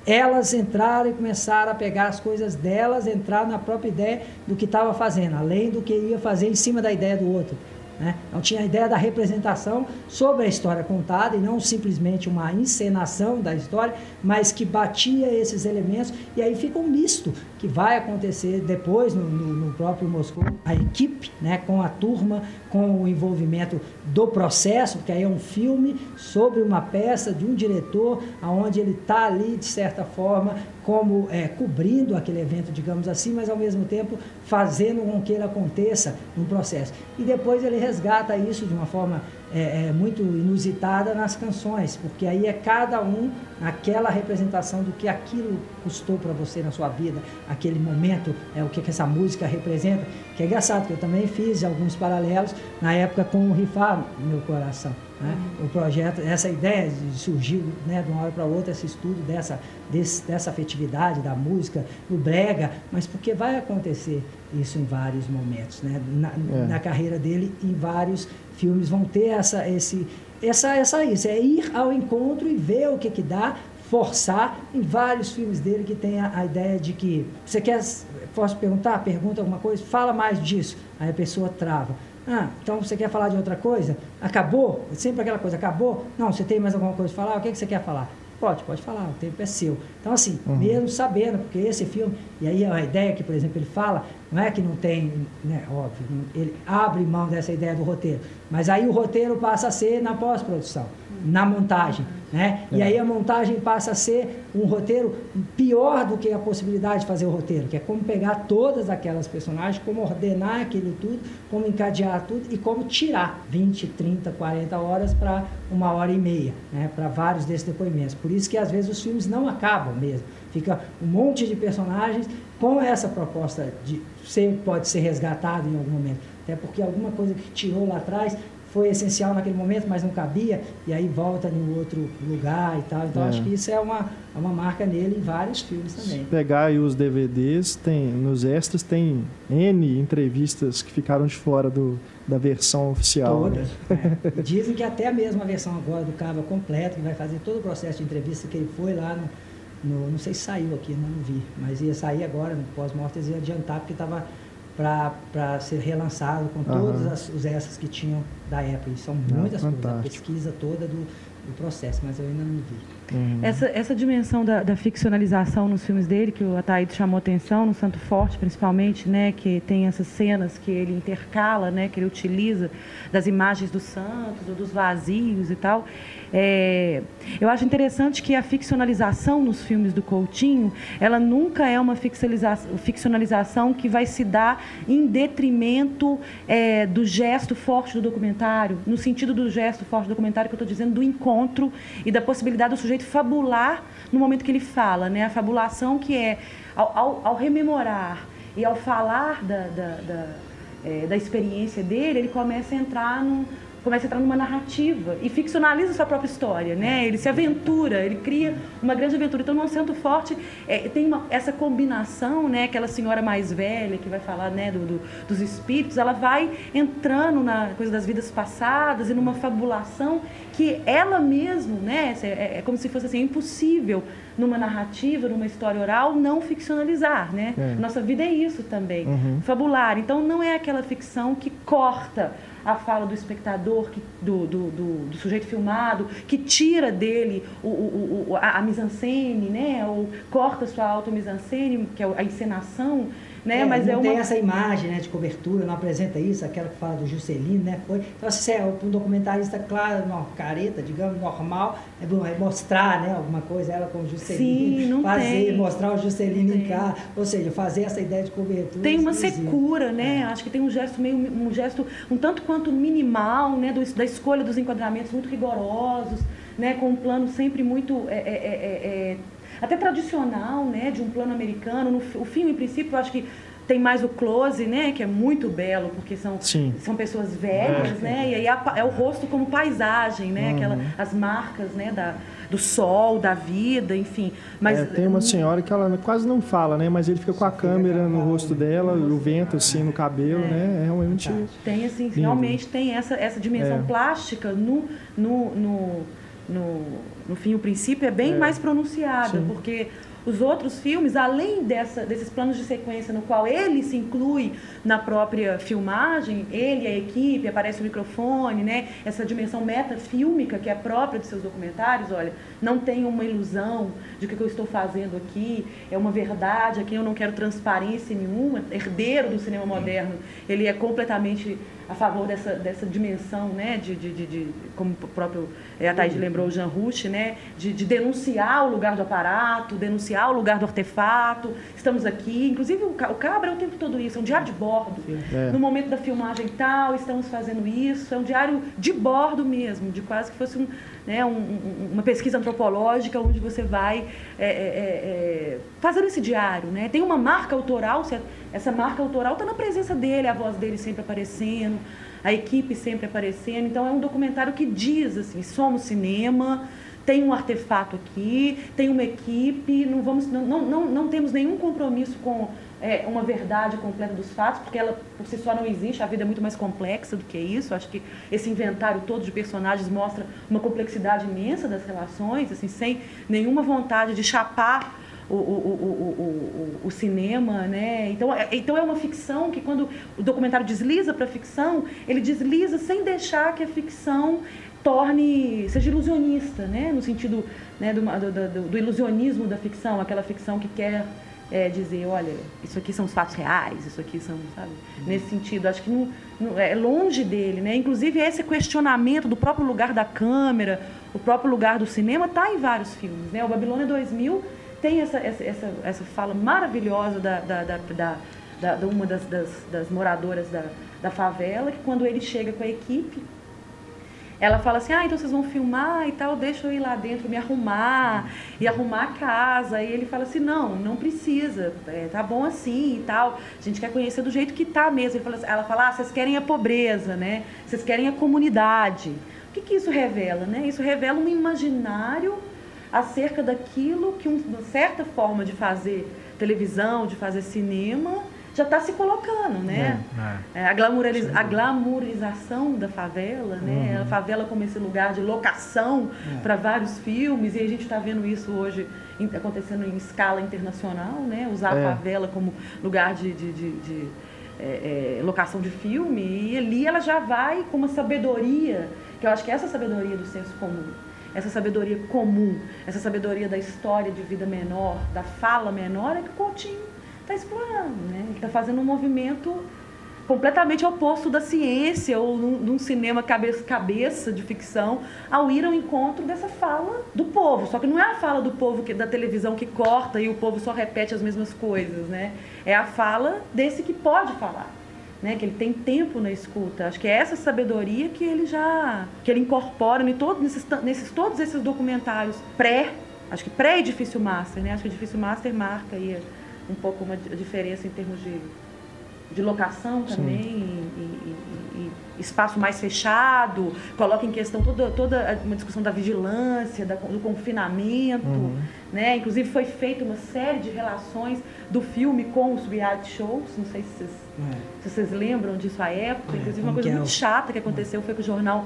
elas entraram e começaram a pegar as coisas delas, entrar na própria ideia do que estava fazendo, além do que ia fazer em cima da ideia do outro. Né? Então tinha a ideia da representação sobre a história contada e não simplesmente uma encenação da história, mas que batia esses elementos e aí fica um misto que vai acontecer depois no, no, no próprio Moscou, a equipe, né, com a turma, com o envolvimento do processo, porque aí é um filme sobre uma peça de um diretor, aonde ele está ali de certa forma como é, cobrindo aquele evento, digamos assim, mas ao mesmo tempo fazendo com que ele aconteça no processo. E depois ele resgata isso de uma forma é, é, muito inusitada nas canções, porque aí é cada um aquela representação do que aquilo custou para você na sua vida, aquele momento, é o que, que essa música representa, que é engraçado, que eu também fiz alguns paralelos na época com o Rifar Meu Coração. Né? O projeto, essa ideia de surgir né, de uma hora para outra, esse estudo dessa, desse, dessa afetividade da música, o brega, mas porque vai acontecer isso em vários momentos, né? na, é. na carreira dele, em vários filmes vão ter essa, esse, essa, essa isso, é ir ao encontro e ver o que que dá, forçar em vários filmes dele que tem a, a ideia de que você quer, posso perguntar, pergunta alguma coisa, fala mais disso, aí a pessoa trava. Ah, então você quer falar de outra coisa? Acabou? Sempre aquela coisa, acabou? Não, você tem mais alguma coisa para falar? O que, que você quer falar? Pode, pode falar, o tempo é seu. Então, assim, uhum. mesmo sabendo, porque esse filme, e aí a ideia que, por exemplo, ele fala, não é que não tem, né, óbvio, ele abre mão dessa ideia do roteiro, mas aí o roteiro passa a ser na pós-produção, na montagem. Né? É. E aí a montagem passa a ser um roteiro pior do que a possibilidade de fazer o roteiro, que é como pegar todas aquelas personagens, como ordenar aquilo tudo, como encadear tudo e como tirar 20, 30, 40 horas para uma hora e meia, né? para vários desses depoimentos. Por isso que às vezes os filmes não acabam mesmo. Fica um monte de personagens com essa proposta de ser, pode ser resgatado em algum momento. Até porque alguma coisa que tirou lá atrás foi essencial naquele momento, mas não cabia, e aí volta em outro lugar e tal. Então, é. acho que isso é uma, é uma marca nele em vários filmes também. Se pegar aí os DVDs, tem, nos extras tem N entrevistas que ficaram de fora do, da versão oficial. Todas. Né? É. Dizem que até mesmo a versão agora do Cava completa, que vai fazer todo o processo de entrevista que ele foi lá no, no não sei se saiu aqui, não vi, mas ia sair agora, no pós-mortes, ia adiantar, porque estava para ser relançado com todos uhum. os essas que tinham da época. E são muitas coisas, a pesquisa toda do, do processo, mas eu ainda não vi. Uhum. Essa, essa dimensão da, da, ficcionalização nos filmes dele, que o Ataíde chamou atenção, no Santo Forte principalmente, né, que tem essas cenas que ele intercala, né, que ele utiliza das imagens dos santos ou dos vazios e tal, é, eu acho interessante que a ficcionalização nos filmes do Coutinho, ela nunca é uma ficcionalização que vai se dar em detrimento é, do gesto forte do documentário, no sentido do gesto forte do documentário que eu estou dizendo, do encontro e da possibilidade do sujeito fabular no momento que ele fala, né? A fabulação que é ao, ao, ao rememorar e ao falar da, da, da, é, da experiência dele, ele começa a entrar num começa a entrar numa narrativa e ficcionaliza sua própria história, né? Ele se aventura, ele cria uma grande aventura. Então, no Centro Forte é, tem uma, essa combinação, né? Aquela senhora mais velha que vai falar, né? Do, do, dos espíritos, ela vai entrando na coisa das vidas passadas e numa fabulação que ela mesmo, né? É, é como se fosse assim, impossível numa narrativa, numa história oral, não ficcionalizar, né? É. Nossa vida é isso também, uhum. fabular. Então, não é aquela ficção que corta a fala do espectador, que, do, do, do, do, sujeito filmado, que tira dele o, o, o, a, a mise-en-scène, né? ou corta sua auto-mise-en-scène, que é a encenação, né? É, Mas não é uma... tem essa imagem né, de cobertura, não apresenta isso, aquela que fala do Juscelino, né? Foi, então, assim, é um documentarista, claro, uma careta, digamos, normal, é, bom, é mostrar né, alguma coisa, ela com o Juscelino, Sim, fazer, tem. mostrar o Juscelino em cá, ou seja, fazer essa ideia de cobertura. Tem uma secura, né? É. Acho que tem um gesto meio, um gesto um tanto quanto minimal, né? Do, da escolha dos enquadramentos muito rigorosos, né? Com um plano sempre muito é, é, é, é até tradicional, né, de um plano americano. No, o filme, em princípio, eu acho que tem mais o close, né, que é muito belo, porque são, são pessoas velhas, é. né, e aí é o rosto como paisagem, né, uhum. Aquela, as marcas, né, da, do sol, da vida, enfim. Mas é, tem uma senhora que ela quase não fala, né, mas ele fica com a câmera no rosto dela, o vento assim no cabelo, é. né, é realmente Tem assim, lindo. realmente tem essa essa dimensão é. plástica no, no, no no, no fim o princípio é bem É. mais pronunciada, Sim. porque os outros filmes, além dessa, desses planos de sequência no qual ele se inclui na própria filmagem, ele, a equipe, aparece o microfone, né? essa dimensão metafílmica que é própria de seus documentários, olha, não tem uma ilusão de que o que eu estou fazendo aqui é uma verdade, aqui eu não quero transparência nenhuma, herdeiro do cinema moderno, ele é completamente a favor dessa, dessa dimensão, né, de, de, de, de- como o próprio eh, a Thaís lembrou, o Jean Rush, né, de, de denunciar o lugar do aparato, denunciar o lugar do artefato. Estamos aqui, inclusive o, o Cabra é o tempo todo isso, é um diário de bordo. É. No momento da filmagem tal, estamos fazendo isso, é um diário de bordo mesmo, de quase que fosse um, né, um- um- uma pesquisa antropológica onde você vai é, é, é, é, fazendo esse diário. Né? Tem uma marca autoral, essa marca autoral está na presença dele, a voz dele sempre aparecendo, a equipe sempre aparecendo. Então é um documentário que diz assim, somos cinema, tem um artefato aqui, tem uma equipe, não, vamos, não, não, não, não temos nenhum compromisso com é, uma verdade completa dos fatos, porque ela por si só não existe, a vida é muito mais complexa do que isso. Acho que esse inventário todo de personagens mostra uma complexidade imensa das relações, assim, sem nenhuma vontade de chapar o, o, o, o, cinema, né? Então é, então é uma ficção que quando o documentário desliza para a ficção, ele desliza sem deixar que a ficção torne seja ilusionista, né? No sentido né, do, do, do- ilusionismo da ficção, aquela ficção que quer é, dizer, olha, isso aqui são os fatos reais, isso aqui são, sabe? Nesse sentido, acho que não, não- é longe dele, né? Inclusive esse questionamento do próprio lugar da câmera, o próprio lugar do cinema, está em vários filmes, né? O Babilônia 2000 tem essa, essa, essa, fala maravilhosa da, da, da, da, da- uma das, das, das moradoras da, da favela, que quando ele chega com a equipe, ela fala assim, ah, então vocês vão filmar e tal, deixa eu ir lá dentro me arrumar e arrumar a casa. E ele fala assim, não, não precisa, é, tá bom assim e tal. A gente quer conhecer do jeito que tá mesmo. Fala assim- ela fala, ah, vocês querem a pobreza, né? Vocês querem a comunidade. O que, que isso revela, né? Isso revela um imaginário acerca daquilo que um- uma certa forma de fazer televisão, de fazer cinema, já está se colocando, né? É, a, glamuraliz- a glamourização da favela, né? A favela como esse lugar de locação para vários filmes, e a gente está vendo isso hoje acontecendo em escala internacional, né? Usar É. a favela como lugar de, de- de- de, é, é, locação de filme, e ali ela já vai com uma sabedoria, que eu acho que é essa sabedoria do senso comum, essa sabedoria comum, essa sabedoria da história de vida menor, da fala menor, é que o Coutinho está explorando, né? Ele está fazendo um movimento completamente oposto da ciência ou num, num cinema cabeça, cabeça de ficção ao ir ao encontro dessa fala do povo. Só que não é a fala do povo que, da televisão que corta e o povo só repete as mesmas coisas, né? É a fala desse que pode falar. Né, que ele tem tempo na escuta. Acho que é essa sabedoria que ele já que ele incorpora em todos nesses, nesses todos esses documentários pré, acho que pré Edifício Master, né? Acho que o Edifício Master marca aí um pouco uma di- diferença em termos de de locação também espaço mais fechado, coloca em questão toda, toda uma discussão da vigilância, da- do confinamento, né? Inclusive foi feita uma série de relações do filme com os reality shows, não sei se vocês, É. se vocês lembram disso à época, É, inclusive uma coisa é muito chata que aconteceu foi que o jornal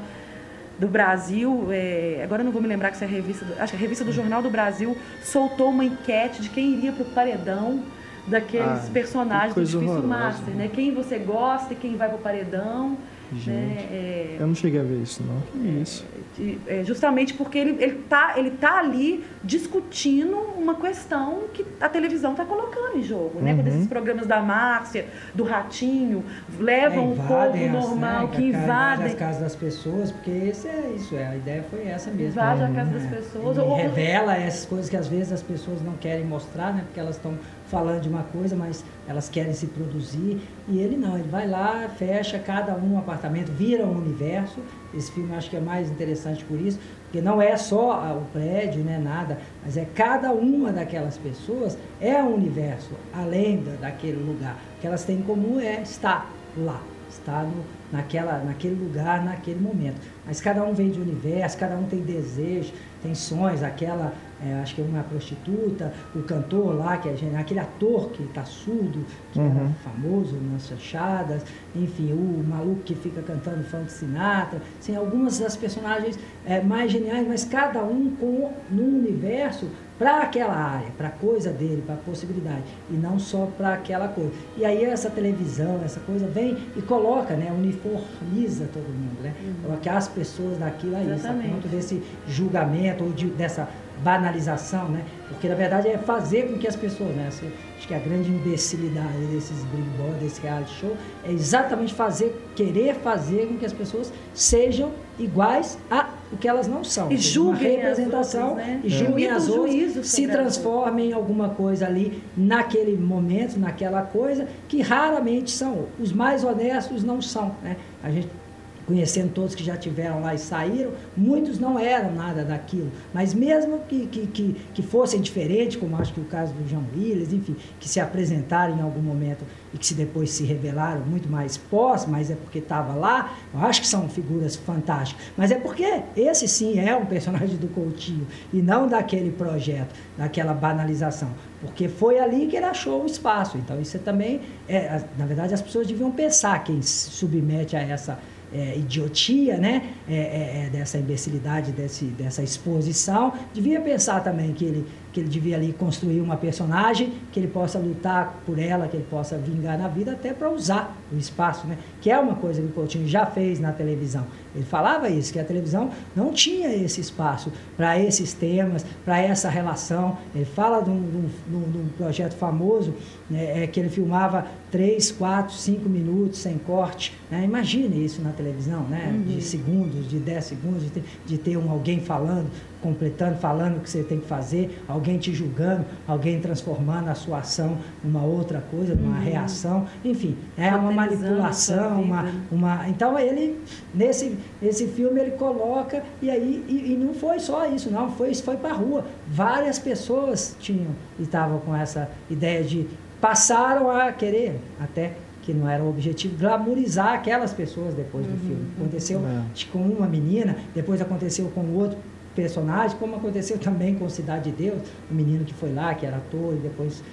do Brasil, é, agora eu não vou me lembrar que se é a revista, acho que a revista do Jornal do Brasil soltou uma enquete de quem iria para o paredão daqueles Ah, personagens do Difícil Master, né? Quem você gosta e quem vai para o paredão, Gente, né? É, eu não cheguei a ver isso, não. Que isso? de- é, justamente porque ele, ele, tá, ele tá ali discutindo uma questão que a televisão está colocando em jogo, né? Quando Uhum. esses programas da Márcia, do Ratinho, levam o povo É, as- normal, né, que ca- invadem as casas das pessoas, porque esse é isso, é, a ideia foi essa mesmo. invade a casa É. das pessoas. E ou- revela essas coisas que às vezes as pessoas não querem mostrar, né? Porque elas estão falando de uma coisa, mas elas querem se produzir. E ele não, ele vai lá, fecha cada um apartamento, vira um universo. Esse filme acho que é mais interessante por isso, porque não é só ah, o prédio, né, nada, mas é cada uma daquelas pessoas é um universo, além da, daquele lugar. O que elas têm em comum é estar lá, estar no, naquela, naquele lugar, naquele momento. Mas cada um vem de universo, cada um tem desejo, tensões, aquela é, acho que é uma prostituta, o cantor lá, que é aquele ator que está surdo, que uhum. era famoso nas fechadas, enfim, o maluco que fica cantando Frank Sinatra, assim, algumas das personagens é, mais geniais, mas cada um com num universo para aquela área, para a coisa dele, para a possibilidade, e não só para aquela coisa. E aí essa televisão, essa coisa vem e coloca, né, uniformiza todo mundo, né? Uhum. Coloca as pessoas daquilo aí, a ponto desse julgamento ou de, dessa banalização, né? Porque na verdade é fazer com que as pessoas, né? Acho que a grande imbecilidade desses Big Brother, desse reality show, é exatamente fazer, querer fazer com que as pessoas sejam iguais a o que elas não são. E julguem representação outras, né? e julguem é. as outras, se transformem em alguma coisa ali naquele momento, naquela coisa que raramente são. Os mais honestos não são, né? A gente conhecendo todos que já tiveram lá e saíram, muitos não eram nada daquilo. Mas mesmo que, que, que, que fossem diferentes, como acho que o caso do João Willis, enfim, que se apresentaram em algum momento e que se depois se revelaram muito mais pós, mas é porque estava lá, eu acho que são figuras fantásticas. Mas é porque esse sim é um personagem do Coutinho e não daquele projeto, daquela banalização. Porque foi ali que ele achou o espaço. Então isso é também, é, na verdade, as pessoas deviam pensar quem se submete a essa é, idiotia, né? É, é, é, dessa imbecilidade, desse, dessa exposição, devia pensar também que ele que ele devia ali construir uma personagem que ele possa lutar por ela, que ele possa vingar na vida, até para usar o espaço, né? Que é uma coisa que o Coutinho já fez na televisão. Ele falava isso, que a televisão não tinha esse espaço para esses temas, para essa relação. Ele fala de um, de um, de um projeto famoso né, é, que ele filmava três, quatro, cinco minutos sem corte. Né? Imagine isso na televisão, né? Uhum. De segundos, de dez segundos, de ter, de ter um, alguém falando completando, falando o que você tem que fazer, alguém te julgando, alguém transformando a sua ação numa outra coisa, numa uhum. reação, enfim, é uma manipulação, uma, uma. Então ele nesse esse filme ele coloca e aí e, e não foi só isso, não, foi isso foi para a rua. Várias pessoas tinham estavam com essa ideia de passaram a querer até que não era o objetivo, glamorizar aquelas pessoas depois do uhum, filme. Aconteceu uhum. com uma menina, depois aconteceu com outro personagem, como aconteceu também com Cidade de Deus, o menino que foi lá, que era ator e depois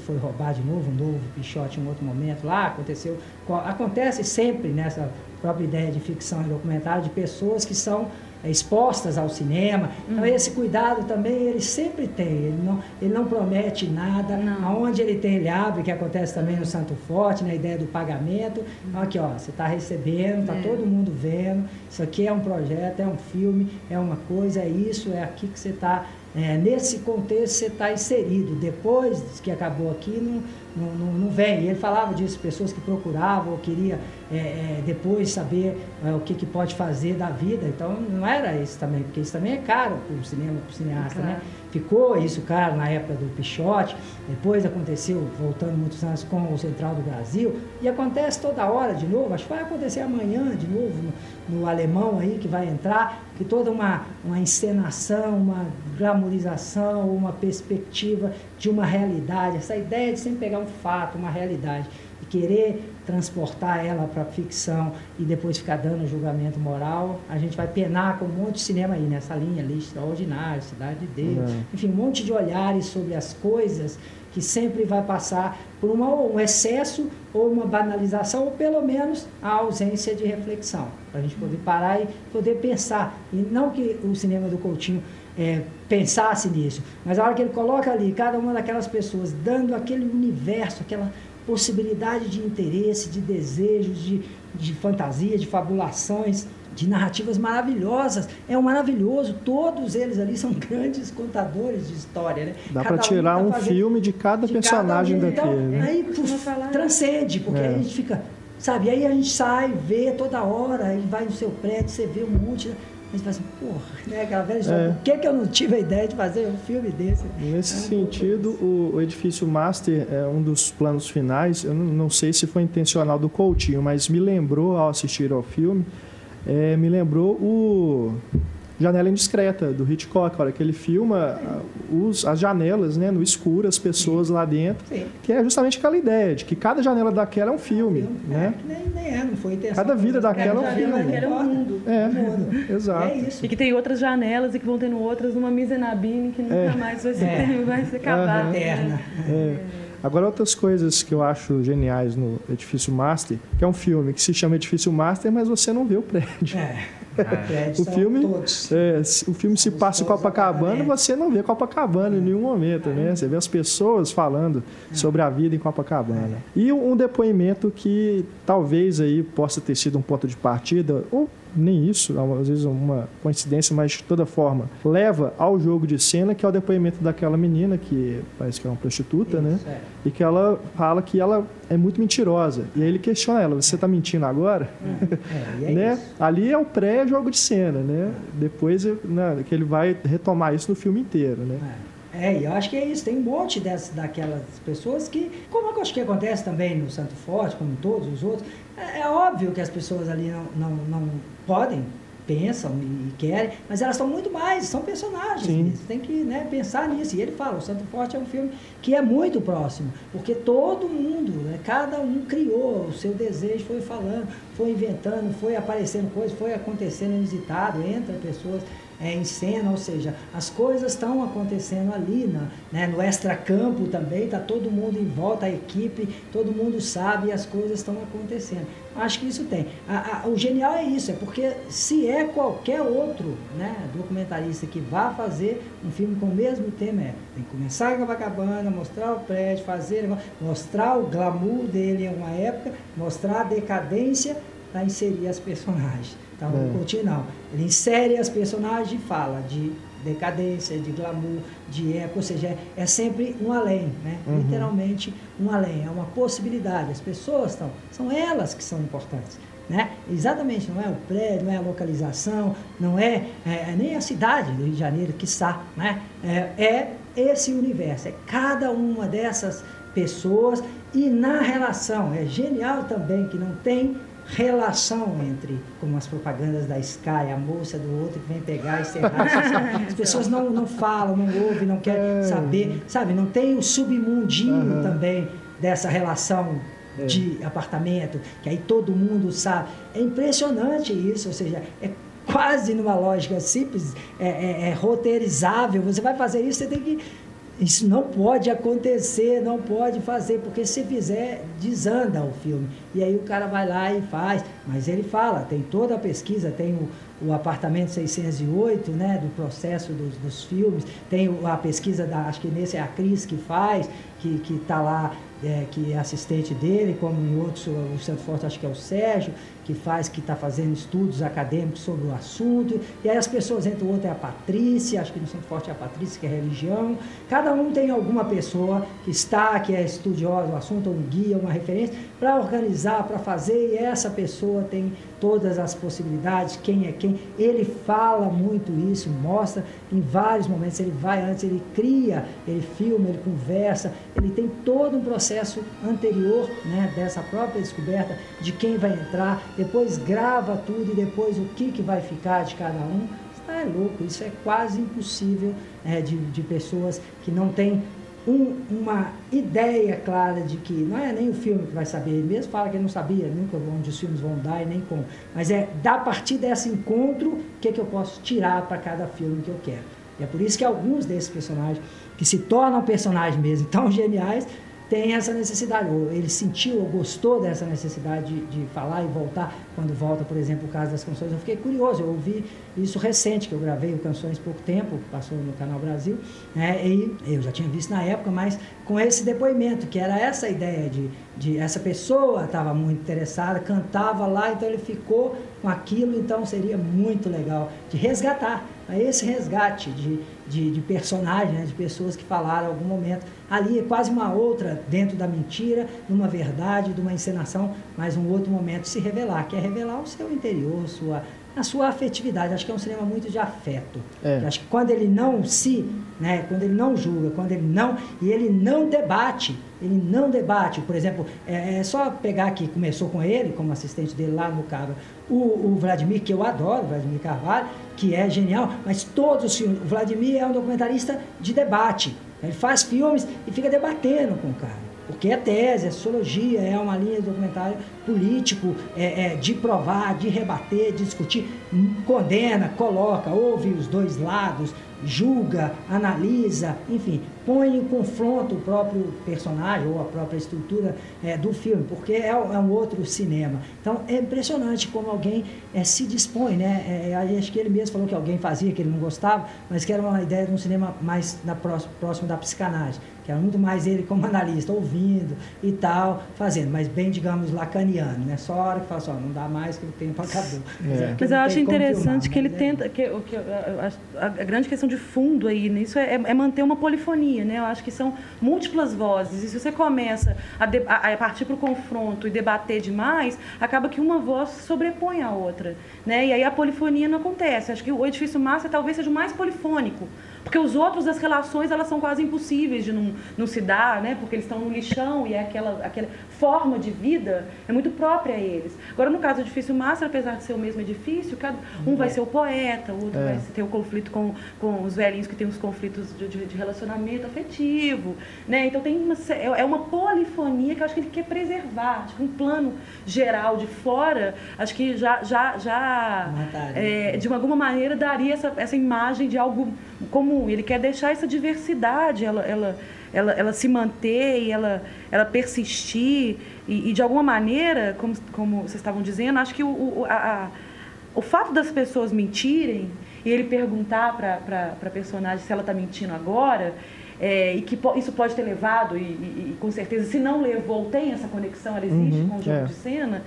foi roubar de novo, um novo pichote em um outro momento lá, aconteceu. Acontece sempre nessa própria ideia de ficção e documentário de pessoas que são expostas ao cinema. Então uhum. esse cuidado também ele sempre tem. Ele não, ele não promete nada. Não. Aonde ele tem, ele abre, que acontece também no Santo Forte, na ideia do pagamento. Então, aqui, ó, você está recebendo, está é. todo mundo vendo. Isso aqui é um projeto, é um filme, é uma coisa, é isso, é aqui que você está é, nesse contexto você está inserido. Depois que acabou aqui, não, não, não, vem. E ele falava disso, pessoas que procuravam ou queria é, é, depois saber é, o que, que pode fazer da vida. Então não era isso também, porque isso também é caro para o cinema, para o cineasta, né? Ficou isso caro na época do Pichote, depois aconteceu, voltando muitos anos, com o Central do Brasil, e acontece toda hora de novo, acho que vai acontecer amanhã de novo no, no alemão aí que vai entrar, que toda uma, uma encenação, uma glamorização, uma perspectiva de uma realidade, essa ideia de sempre pegar um fato, uma realidade, e querer transportar ela para a ficção e depois ficar dando julgamento moral, a gente vai penar com um monte de cinema aí nessa linha ali, extraordinário, Cidade de Deus, é. enfim, um monte de olhares sobre as coisas que sempre vai passar por uma, um excesso ou uma banalização, ou pelo menos a ausência de reflexão, para a gente poder parar e poder pensar. E não que o cinema do Coutinho é, pensasse nisso, mas a hora que ele coloca ali cada uma daquelas pessoas dando aquele universo, aquela possibilidade de interesse, de desejos, de, de fantasia, de fabulações, de narrativas maravilhosas. É um maravilhoso, todos eles ali são grandes contadores de história. Né? Dá para tirar um, tá um filme de cada de personagem cada um. daquele. Então, né? Aí puf, transcende, porque é. aí a gente fica. Sabe, aí a gente sai, vê toda hora, aí vai no seu prédio, você vê um monte. Mas você fala assim, porra, né? Aquela velha história, é. por que, que eu não tive a ideia de fazer um filme desse? Nesse é sentido, o, o, edifício Master é um dos planos finais. Eu não, não, sei se foi intencional do Coutinho, mas me lembrou, ao assistir ao filme, é, me lembrou o, Janela Indiscreta, do Hitchcock, a hora que ele filma os, as janelas né, no escuro, as pessoas lá dentro, Sim. que é justamente aquela ideia de que cada janela daquela é um filme. Né? É, nem, nem é, não foi intenção. Cada vida daquela é um Cada filme. janela daquela é um mundo. É, mundo. exato. É isso. E que tem outras janelas e que vão tendo outras numa misenabine que nunca É. mais vai ser, É. vai ser acabar. Eterna. É. Agora, outras coisas que eu acho geniais no Edifício Master, que é um filme que se chama Edifício Master, mas você não vê o prédio. É. O filme, é, se- o filme se passa em Copacabana, você não vê Copacabana em nenhum momento, né? Você vê as pessoas falando sobre a vida em Copacabana. E um depoimento que talvez aí possa ter sido um ponto de partida, ou nem isso, às vezes uma coincidência, mas de toda forma, leva ao jogo de cena, que é o depoimento daquela menina, que parece que é uma prostituta, né? Isso, é. E que ela fala que ela é muito mentirosa. E aí ele questiona ela, você está mentindo agora? É, e é né? isso. Ali é o pré-jogo de cena, né? Depois né, que ele vai retomar isso no filme inteiro, né? É, e eu acho que é isso. Tem um monte dessas, daquelas pessoas que, como eu acho que acontece também no Santo Forte, como em todos os outros, é, é óbvio que as pessoas ali não, não, não podem, pensam e querem, mas elas são muito mais, são personagens. Sim. mesmo. Tem que né, pensar nisso. E ele fala, o Santo Forte é um filme que é muito próximo, porque todo mundo, né, cada um criou o seu desejo, foi falando, foi inventando, foi aparecendo coisas, foi acontecendo inusitado, entra pessoas é, em cena, ou seja, as coisas estão acontecendo ali na, né, no extracampo também, está todo mundo em volta, a equipe, todo mundo sabe e as coisas estão acontecendo. Acho que isso tem. A- a- o genial é isso, é porque se é qualquer outro né, documentarista que vá fazer um filme com o mesmo tema, é, tem que começar em Copacabana, mostrar o prédio, fazer, mostrar o glamour dele em uma época, mostrar a decadência para inserir as personagens. Então, É. o Coutinho não. Ele insere as personagens e fala de decadência, de glamour, de época, ou seja, é, é sempre um além, né? Uhum. Literalmente um além, é uma possibilidade. As pessoas estão, são elas que são importantes. Né? Exatamente, não é o prédio, não é a localização, não é, é, nem a cidade do Rio de Janeiro, que né? É, é esse universo, é cada uma dessas pessoas e na relação. É genial também que não tem relação entre, como as propagandas da Sky, a moça do outro que vem pegar e serrar. As pessoas não, não falam, não ouvem, não querem É. saber, sabe? Não tem o submundinho Aham. também dessa relação É. de apartamento, que aí todo mundo sabe. É impressionante isso, ou seja, é quase numa lógica simples, é, é- é roteirizável. Você vai fazer isso, você tem que. Isso não pode acontecer, não pode fazer, porque se fizer, desanda o filme. E aí o cara vai lá e faz. Mas ele fala, tem toda a pesquisa, tem o, o apartamento 608, né, do processo dos, dos filmes, tem a pesquisa da, acho que nesse é a Cris que faz, que que está lá, é, que é assistente dele, como em outros, o Santo Forte acho que é o Sérgio, que faz, que está fazendo estudos acadêmicos sobre o assunto, e aí as pessoas entram, o outro é a Patrícia, acho que no Santo Forte é a Patrícia, que é religião, cada um tem alguma pessoa que está, que é estudiosa do assunto, um guia, uma referência, para organizar, para fazer, e essa pessoa tem todas as possibilidades, quem é quem, ele fala muito isso, mostra em vários momentos, ele vai antes, ele cria, ele filma, ele conversa, ele tem todo um processo anterior né, dessa própria descoberta de quem vai entrar, depois grava tudo e depois o que, que vai ficar de cada um. Isso é louco, isso é quase impossível é, de, de pessoas que não têm um- uma ideia clara de que não é nem o filme que vai saber, ele mesmo fala que ele não sabia nunca onde os filmes vão dar e nem como, mas é da partir desse encontro o que, que eu posso tirar para cada filme que eu quero. E é por isso que alguns desses personagens que se tornam personagens mesmo tão geniais têm essa necessidade, ou ele sentiu ou gostou dessa necessidade de, de falar e voltar. Quando volta, por exemplo, o caso das canções, eu fiquei curioso, eu ouvi isso recente, que eu gravei o Canções pouco tempo, passou no Canal Brasil, né, e eu já tinha visto na época, mas com esse depoimento, que era essa ideia de, de essa pessoa estava muito interessada, cantava lá, então ele ficou com aquilo, então seria muito legal de resgatar, é esse resgate de, de, de personagens, né, de pessoas que falaram em algum momento. Ali é quase uma outra dentro da mentira, de uma verdade, de uma encenação, mas um outro momento se revelar, que é revelar o seu interior, sua, na sua afetividade. Acho que é um cinema muito de afeto. É. Acho que quando ele não se, né, quando ele não julga, quando ele não e ele não debate, ele não debate. Por exemplo, é, é só pegar que começou com ele como assistente dele lá no Cabra, o, o Vladimir que eu adoro, Vladimir Carvalho, que é genial, mas todos os filmes, o Vladimir é um documentarista de debate. Ele faz filmes e fica debatendo com o cara. Porque é tese, é sociologia, é uma linha de documentário político, é, é, de provar, de rebater, de discutir, condena, coloca, ouve os dois lados, julga, analisa, enfim, põe em confronto o próprio personagem ou a própria estrutura é, do filme, porque é, é, um outro cinema. Então é impressionante como alguém é, se dispõe, né? É, acho que ele mesmo falou que alguém fazia, que ele não gostava, mas que era uma ideia de um cinema mais na próximo, próximo da psicanálise que era muito mais ele como analista, ouvindo e tal, fazendo, mas bem, digamos, lacaniano, né? Só a hora que fala assim, ó, não dá mais que o tempo acabou. É. Mas eu acho interessante filmar, que ele é tenta, que, que, a, a, a, grande questão de fundo aí nisso é, é, manter uma polifonia, né? Eu acho que são múltiplas vozes, e se você começa a, de, a partir para o confronto e debater demais, acaba que uma voz sobrepõe a outra, né? E aí a polifonia não acontece. Acho que o edifício massa talvez seja o mais polifônico, porque os outros, as relações, elas são quase impossíveis de não, não se dar, né? Porque eles estão no lixão e é aquela, aquela forma de vida é muito própria a eles. Agora, no caso do edifício Master, apesar de ser o mesmo edifício, cada, um vai ser o poeta, o outro é. vai ter o conflito com, com os velhinhos que têm os conflitos de, de, de relacionamento afetivo, né? Então tem uma, é, é uma polifonia que eu acho que ele quer preservar. Que um plano geral de fora, acho que já, já, já é, de alguma maneira daria essa, essa imagem de algo Ele quer deixar essa diversidade, ela, ela, ela, ela se manter e ela, ela persistir. E, e, de alguma maneira, como, como vocês estavam dizendo, acho que o, o, a, o fato das pessoas mentirem e ele perguntar para a personagem se ela está mentindo agora, é, e que isso pode ter levado, e, e, e, com certeza, se não levou, tem essa conexão, ela existe uhum, com o jogo é. de cena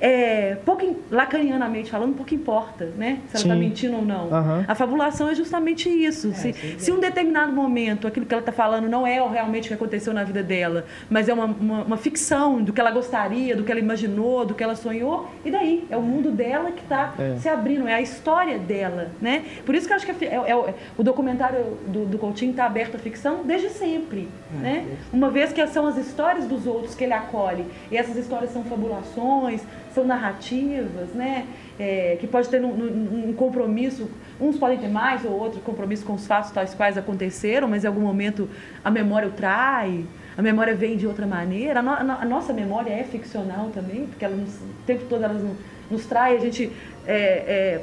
é, pouco, lacanianamente falando, pouco importa, né? Se ela está mentindo ou não. Uhum. A fabulação é justamente isso. É, se, se um determinado momento aquilo que ela está falando não é realmente o que aconteceu na vida dela, mas é uma, uma, uma, ficção do que ela gostaria, do que ela imaginou, do que ela sonhou, e daí? É o mundo dela que está é. se abrindo, é a história dela, né? Por isso que eu acho que é, é, é o documentário do, do Coutinho está aberto à ficção desde sempre, é, né? Uma vez que são as histórias dos outros que ele acolhe, e essas histórias são fabulações, são narrativas, né? É, que pode ter um, um, um, compromisso, uns podem ter mais ou outro compromisso com os fatos tais quais aconteceram, mas em algum momento a memória o trai, a memória vem de outra maneira. A, no, a nossa memória é ficcional também, porque ela nos, o tempo todo ela nos, nos trai, a gente é, é,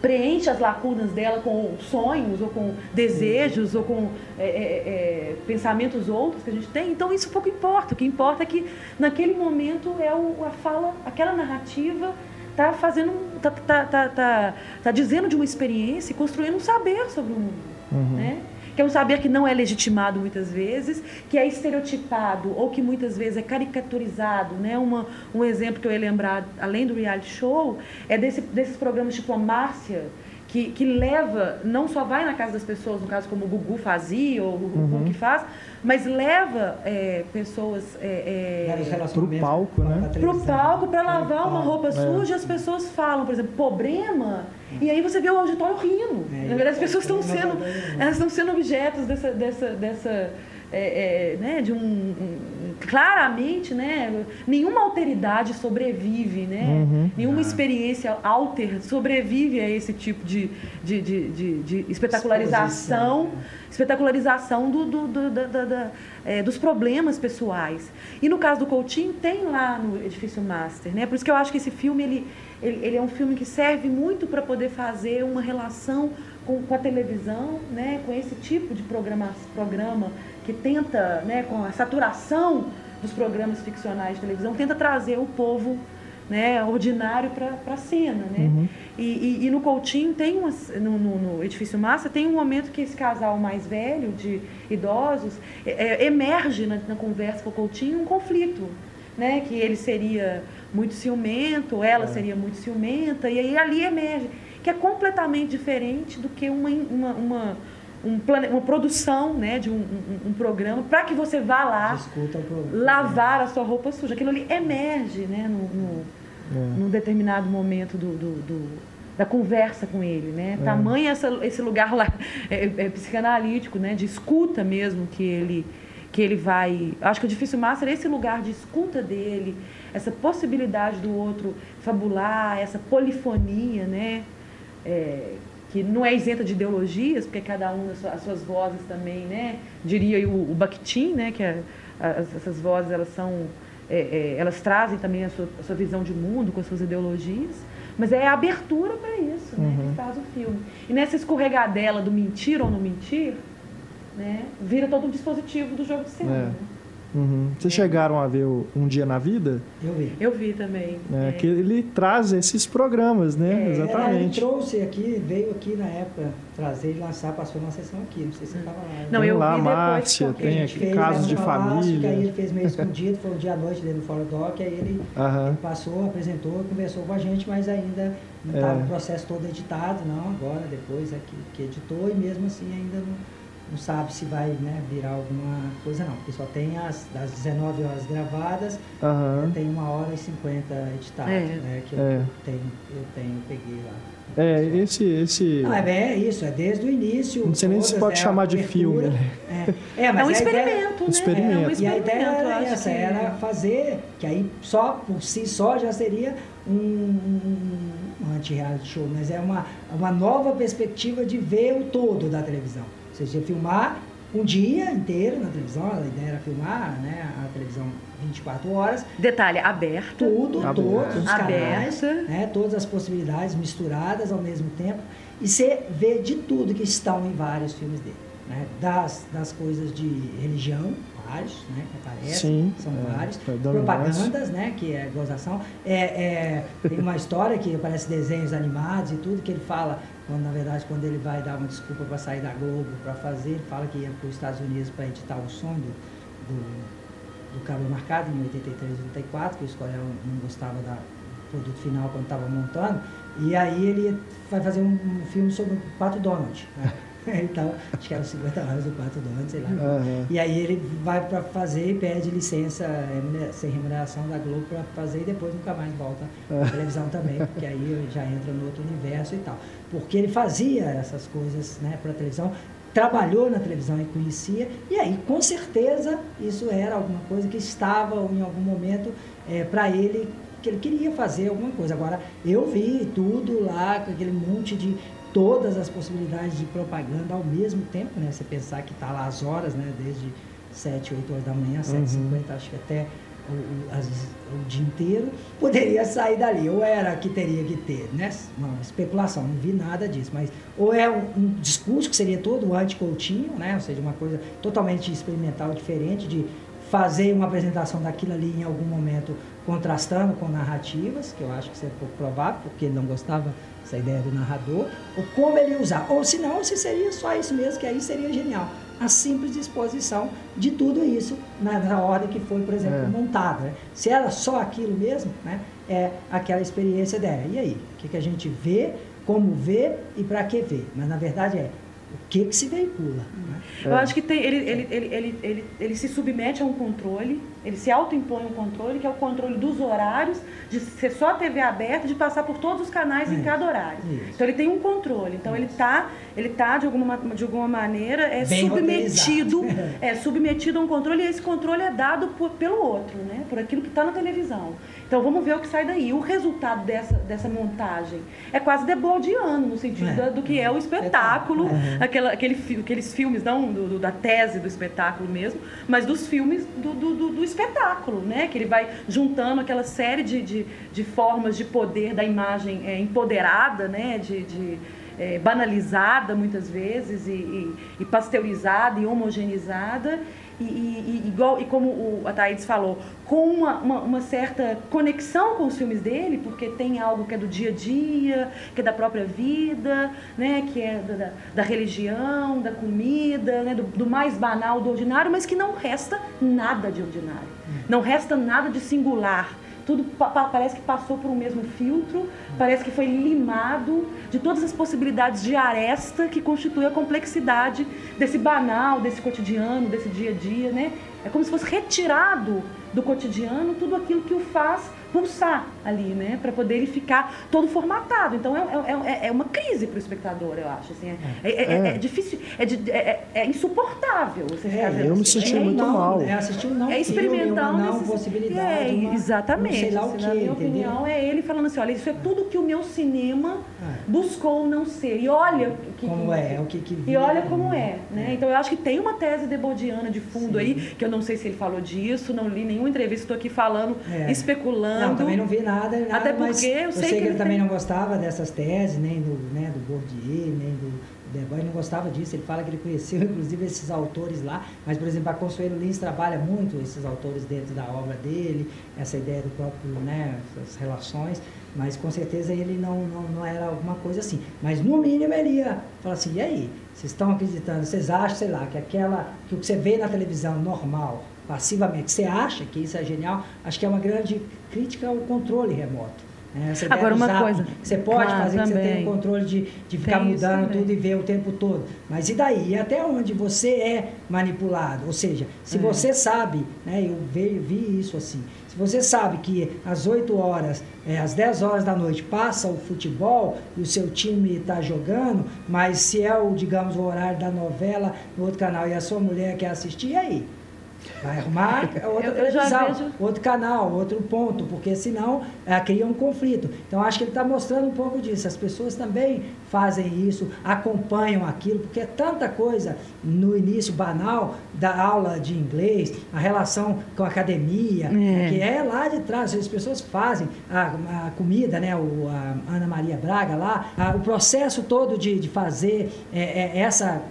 preenche as lacunas dela com sonhos ou com desejos ou com é, é, é, pensamentos outros que a gente tem. Então isso pouco importa. O que importa é que naquele momento é o, a fala, aquela narrativa está fazendo, tá, tá, tá, tá, tá dizendo de uma experiência e construindo um saber sobre o mundo, uhum. né? Que é um saber que não é legitimado muitas vezes, que é estereotipado ou que muitas vezes é caricaturizado. Né? Uma, um exemplo que eu ia lembrar, além do reality show, é desse, desses programas tipo a Márcia, que, que leva, não só vai na casa das pessoas, no caso como o Gugu fazia, ou o Gugu uhum. que faz, mas leva é, pessoas é, é, para o palco, né? Para o palco, para lavar uma roupa é. suja, as pessoas falam, por exemplo, problema, e aí você vê o auditório rindo. É, Na verdade, as pessoas estão sendo, elas estão sendo objetos dessa, dessa, dessa é, é, né, de um, um, claramente, né, nenhuma alteridade sobrevive, né, uhum. nenhuma ah. experiência alter sobrevive a esse tipo de, de, de, de, de espetacularização, espetacularização do, do, do da, da, da, é, dos problemas pessoais. E no caso do Coutinho tem lá no Edifício Master, né, por isso que eu acho que esse filme ele, ele, ele é um filme que serve muito para poder fazer uma relação com, com a televisão, né, com esse tipo de programa, programa que tenta, né, com a saturação dos programas ficcionais de televisão, tenta trazer o povo né, ordinário para a cena. Né? Uhum. E, e, e, no Coutinho, tem uma, no, no, no, Edifício Massa, tem um momento que esse casal mais velho, de idosos, é, é, emerge na, na, conversa com o Coutinho um conflito. Né, que ele seria muito ciumento, ela é. seria muito ciumenta, e aí ali emerge, que é completamente diferente do que uma, uma, uma um plane... uma produção né, de um, um, um programa para que você vá lá lavar a sua roupa suja. Aquilo ali emerge né, no, no, é. num determinado momento do, do, do, da conversa com ele, né? É. Tamanho essa, esse lugar lá é, é, psicanalítico, né? De escuta mesmo que ele que ele vai. Acho que o difícil master é esse lugar de escuta dele, essa possibilidade do outro fabular, essa polifonia, né? É, que não é isenta de ideologias, porque cada um as suas vozes também, né? Diria o, o Bakhtin, né? Que é, as, essas vozes elas são, é, é, elas trazem também a sua, a sua, visão de mundo com as suas ideologias, mas é a abertura para isso, né? Uhum. Que faz o filme. E nessa escorregadela do mentir ou não mentir, né? Vira todo um dispositivo do jogo de cena. É. Né? Uhum. Vocês é. chegaram a ver o Um Dia na Vida? Eu vi. Eu vi também. É, é. Que ele traz esses programas, né? É, Exatamente. Ele trouxe aqui, veio aqui na época trazer e lançar, passou uma sessão aqui. Não sei se você estava lá. Não, eu lá, vi Márcia, tem aqui fez, casos de família. Aí ele fez meio escondido, foi um dia à noite dele no Fora Doc, aí ele, ele, passou, apresentou, conversou com a gente, mas ainda não estava é. o processo todo editado, não, agora, depois é que, que editou, e mesmo assim ainda não não sabe se vai né, virar alguma coisa não, porque só tem as das 19 horas gravadas, uhum. tem uma hora e 50 editadas, é. né? Que eu, é. tenho, eu tenho, eu peguei lá. É, esse. esse... Não, é, é isso, é desde o início. Não sei nem se pode é chamar de filme. Né? É, é, mas é um experimento, né? Experimento. É um E a ideia era essa, que... era fazer, que aí só por si só já seria um, um, um anti-reality show, mas é uma, uma nova perspectiva de ver o todo da televisão seja, filmar um dia inteiro na televisão, a ideia era filmar né, a televisão 24 horas. Detalhe, aberto. Tudo, aberto. todos os canais, né, todas as possibilidades misturadas ao mesmo tempo. E você vê de tudo que estão em vários filmes dele. Né, das, das coisas de religião, vários, né, que aparecem, Sim, são é, vários. Propagandas, né, que é gozação. É, é, tem uma história que aparece desenhos animados e tudo, que ele fala quando na verdade quando ele vai dar uma desculpa para sair da Globo para fazer, ele fala que ia para os Estados Unidos para editar o som do, do, do Cabo Marcado em 83 e 84, que o Escolhão não gostava do produto final quando estava montando, e aí ele vai fazer um, um filme sobre o Pato Donald. Né? então, acho que era 50 horas quarto do ano, sei lá. Uhum. E aí ele vai para fazer e pede licença sem remuneração da Globo para fazer e depois nunca mais volta uhum. à televisão também, porque aí já entra no outro universo e tal. Porque ele fazia essas coisas né, para a televisão, trabalhou na televisão e conhecia, e aí com certeza isso era alguma coisa que estava em algum momento é, para ele que ele queria fazer alguma coisa. Agora, eu vi tudo lá, com aquele monte de, todas as possibilidades de propaganda ao mesmo tempo, né? Você pensar que está lá as horas, né? Desde 7, 8 horas da manhã, 7 h 50 acho que até o, o, as, o, dia inteiro, poderia sair dali. Ou era que teria que ter, né? Não, especulação, não vi nada disso, mas ou é um, um discurso que seria todo anti-coutinho, né? Ou seja, uma coisa totalmente experimental, diferente de fazer uma apresentação daquilo ali em algum momento contrastando com narrativas, que eu acho que isso é pouco provável, porque ele não gostava essa ideia do narrador, ou como ele ia usar. Ou se não, se seria só isso mesmo, que aí seria genial. A simples exposição de tudo isso na, na ordem que foi, por exemplo, é. montada. Né? Se era só aquilo mesmo, né? é aquela experiência dela. E aí? O que, que a gente vê, como vê e para que vê? Mas na verdade é o que, que se veicula. Né? Eu acho que tem, ele, ele, ele, ele, ele, ele se submete a um controle, ele se autoimpõe um controle, que é o controle dos horários, de ser só a TV aberta, de passar por todos os canais em cada horário. Isso. Então ele tem um controle. Então Isso. ele está, ele tá, de, alguma, de alguma maneira, é Bem submetido, é submetido a um controle, e esse controle é dado por, pelo outro, né? por aquilo que está na televisão. Então vamos ver o que sai daí. O resultado dessa, dessa montagem é quase debordiano, no sentido é. do que é o espetáculo, é. aquela, aquele, aqueles filmes, não do, do, da tese do espetáculo mesmo, mas dos filmes do, do, do, espetáculo, né? Que ele vai juntando aquela série de, de, de formas de poder da imagem é, empoderada, né? de, de é, banalizada muitas vezes e, e, e, pasteurizada e homogeneizada e, e, igual, e como o, a Thaís falou, com uma, uma, uma, certa conexão com os filmes dele, porque tem algo que é do dia a dia, que é da própria vida, né, que é da, da religião, da comida, né, do, do, mais banal, do ordinário, mas que não resta nada de ordinário. Não resta nada de singular tudo parece que passou por um mesmo filtro, parece que foi limado de todas as possibilidades de aresta que constitui a complexidade desse banal, desse cotidiano, desse dia a dia, né? É como se fosse retirado do cotidiano tudo aquilo que o faz pulsar ali, né? Para poder ele ficar todo formatado. Então é, é, é, é uma crise para o espectador, eu acho. Assim, é, é, é, é difícil, é, de, é, insuportável você ficar vendo. Eu me assim. senti muito não, mal. É assistir não É experimentar uma não possibilidade. Uma, exatamente. Não sei lá o assim, que, na minha entendeu? opinião, é ele falando assim: olha, isso é tudo que o meu cinema buscou não ser. E olha que, como é, o que, que E olha como é, né? Então eu acho que tem uma tese debodiana de fundo Sim. aí, que eu não sei se ele falou disso, não li nenhuma entrevista, estou aqui falando, especulando. Não, também não vi nada nada, Até porque mas eu eu sei, sei que, que ele, ele também tem... não gostava dessas teses, nem do, né, do Bourdieu, nem do Debois, não gostava disso. Ele fala que ele conheceu, inclusive, esses autores lá. Mas, por exemplo, a Consuelo Lins trabalha muito esses autores dentro da obra dele, essa ideia do próprio, né, essas relações. Mas, com certeza, ele não, não, não era alguma coisa assim. Mas, no mínimo, ele ia falar assim, e aí? Vocês estão acreditando, vocês acham, sei lá, que aquela, que o que você vê na televisão normal, passivamente, você acha que isso é genial? Acho que é uma grande crítica ao controle remoto. Né? Ideia Agora, uma zapping, coisa. Você pode Claro, fazer, que você também. o controle de, de ficar Tem mudando tudo e ver o tempo todo. Mas e daí? E até onde você é manipulado? Ou seja, se É. você sabe, né, eu vi, vi isso assim, se você sabe que às 8 horas, é, às 10 horas da noite passa o futebol e o seu time está jogando, mas se é o, digamos, o horário da novela no outro canal e a sua mulher quer assistir, e aí? Vai arrumar outra Eu- eu já televisão, vejo- outro canal, outro ponto, porque senão é, cria um conflito. Então acho que ele está mostrando um pouco disso. As pessoas também fazem isso, acompanham aquilo, porque é tanta coisa no início banal da aula de inglês, a relação com a academia, É. que é lá de trás. As pessoas fazem a, a comida, né? O, a Ana Maria Braga lá, a- o processo todo de, de fazer é, é, essa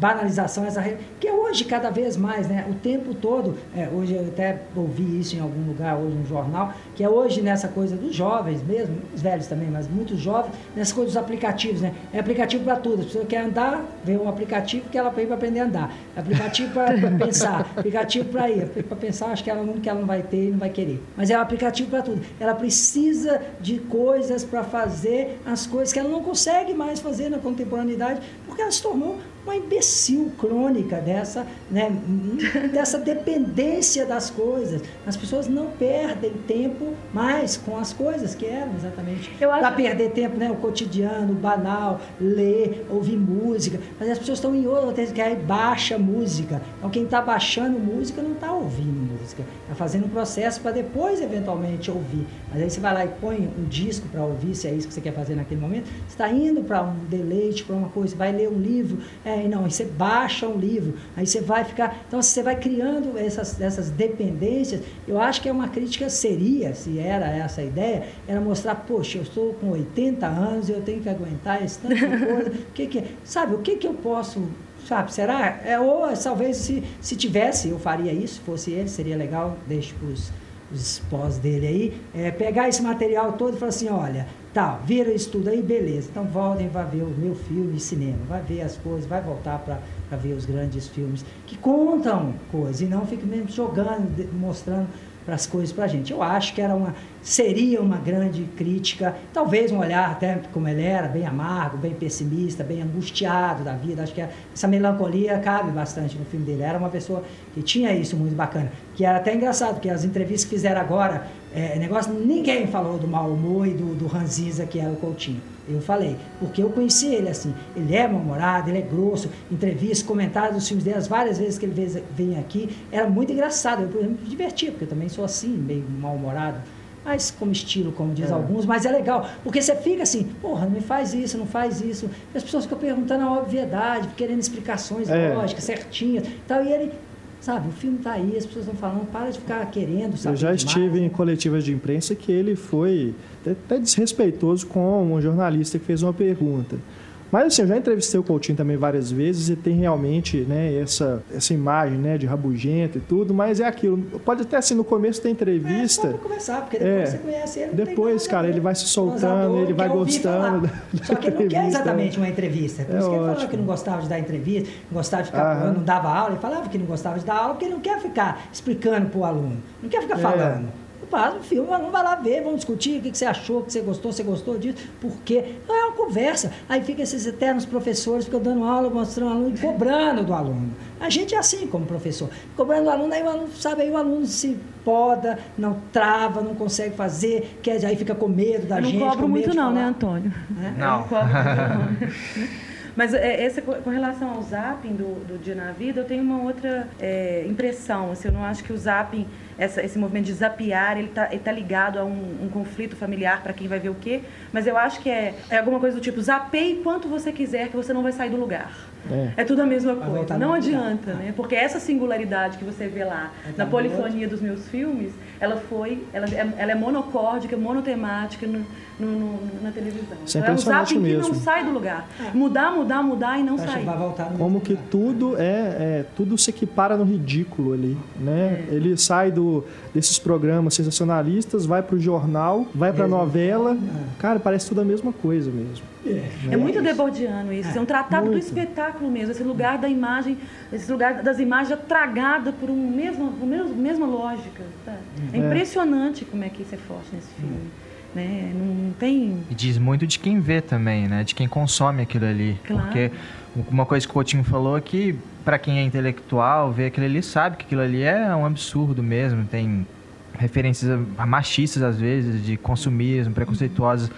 banalização, essa que é hoje cada vez mais, né? O tempo todo, é, hoje eu até ouvi isso em algum lugar, hoje no jornal, que é hoje nessa coisa dos jovens mesmo, os velhos também, mas muitos jovens, nessa coisa dos aplicativos, né? É aplicativo para tudo. A pessoa quer andar, vê um aplicativo que ela veio para aprender a andar. Aplicativo para pensar, aplicativo para ir. Para pensar, acho que ela não, que ela não vai ter e não vai querer. Mas é um aplicativo para tudo. Ela precisa de coisas para fazer as coisas que ela não consegue mais fazer na contemporaneidade, porque ela se tornou uma imbecil crônica dessa, né, dessa dependência das coisas. As pessoas não perdem tempo mais com as coisas que eram exatamente. Para perder tempo, né, o cotidiano, o banal, ler, ouvir música. Mas as pessoas estão em outra, que aí baixa música. Então quem está baixando música não está ouvindo música. Está fazendo um processo para depois eventualmente ouvir. Mas aí você vai lá e põe um disco para ouvir, se é isso que você quer fazer naquele momento. Você está indo para um deleite, para uma coisa, vai ler um livro. É, não, aí você baixa um livro, aí você vai ficar. Então você vai criando essas, essas dependências. Eu acho que é uma crítica seria, se era essa a ideia, era mostrar, poxa, eu estou com 80 anos, eu tenho que aguentar esse tanto de coisa. O que que é? Sabe, o que que eu posso Sabe, será? É, ou talvez se, se tivesse, eu faria isso, se fosse ele, seria legal, deixo para os pós dele aí, é, pegar esse material todo e falar assim, olha, tá, vira isso tudo aí, beleza, então voltem, vai ver o meu filme de cinema, vai ver as coisas, vai voltar para ver os grandes filmes que contam coisas e não fica mesmo jogando, mostrando as coisas para a gente. Eu acho que era uma, seria uma grande crítica, talvez um olhar até como ele era, bem amargo, bem pessimista, bem angustiado da vida. Acho que essa melancolia cabe bastante no filme dele. Era uma pessoa que tinha isso muito bacana, que era até engraçado, porque as entrevistas que fizeram agora, é, negócio, ninguém falou do mau humor e do, do ranziza que era o Coutinho. Eu falei, porque eu conheci ele assim. Ele é mal-humorado, ele é grosso, entrevistas, comentários dos filmes dele, as várias vezes que ele vem aqui, era muito engraçado. Eu, por exemplo, me divertia, porque eu também sou assim, meio mal-humorado. Como estilo, como diz alguns, mas é legal, porque você fica assim, porra, não me faz isso, não faz isso. E as pessoas ficam perguntando a obviedade, querendo explicações É. lógicas, certinhas. Tal, e ele, sabe, o filme tá aí, as pessoas estão falando, para de ficar querendo, saber Eu já demais. estive em coletivas de imprensa que ele foi até desrespeitoso com um jornalista que fez uma pergunta. Mas assim, eu já entrevistei o Coutinho também várias vezes e tem realmente né, essa, essa imagem né, de rabugento e tudo, mas é aquilo. Pode até assim, no começo da É, entrevista. pra começar, porque depois É. você conhece ele. Depois, cara, ele vai se soltando, ele vai gostando falar. da- Só que ele não quer exatamente uma entrevista. Por É isso que ele falava ótimo. que não gostava de dar entrevista, não gostava de ficar, Aham. não dava aula. Ele falava que não gostava de dar aula porque ele não quer ficar explicando para o aluno, não quer ficar É. falando. Faz o filme, o aluno vai lá ver, vamos discutir o que, que você achou, o que você gostou, você gostou disso, por quê. Então, é uma conversa. Aí fica esses eternos professores, ficam dando aula, mostrando o aluno e cobrando do aluno. A gente é assim como professor. Cobrando do aluno, aí o aluno sabe, aí o aluno se poda, não trava, não consegue fazer, quer, aí fica com medo da Eu não gente. cobro com medo muito de não, falar. né, Antônio? É? Eu Não. não cobro muito não. Mas é, essa, co- com relação ao zapping do, do Dia na Vida, eu tenho uma outra é, impressão. Assim, eu não acho que o zapping, essa- esse movimento de zapear, ele está tá ligado a um, um conflito familiar para quem vai ver o quê. Mas eu acho que é, é alguma coisa do tipo, zapeie quanto você quiser que você não vai sair do lugar. É. É tudo a mesma Vai coisa. Não adianta, lugar. né? Porque essa singularidade que você vê lá Vai na polifonia dos meus filmes, ela foi, ela é, ela é monocórdica, monotemática no, no- no- na televisão. Isso é Então, é um impressionante zapping que mesmo. não sai do lugar. Mudar, mudar, mudar e não Acho que sair. vai voltar no Como que lugar. tudo é, é- tudo se equipara no ridículo ali, né? É. Ele sai do desses programas sensacionalistas, vai pro jornal, vai pra Mesmo. novela. É. Cara, parece tudo a mesma coisa mesmo. É muito debordiano isso. É um tratado do Muito. espetáculo mesmo. Esse lugar da imagem, esse lugar das imagens tragada por um mesmo, uma mesma, mesma lógica. tá? É impressionante como é que isso é forte nesse filme. Né? Não tem. E diz muito de quem vê também, né? De quem consome aquilo ali. Claro. Porque uma coisa que o Coutinho falou é que, pra quem é intelectual, vê aquilo ali, sabe que aquilo ali é um absurdo mesmo. Tem referências machistas, às vezes, de consumismo, preconceituosas.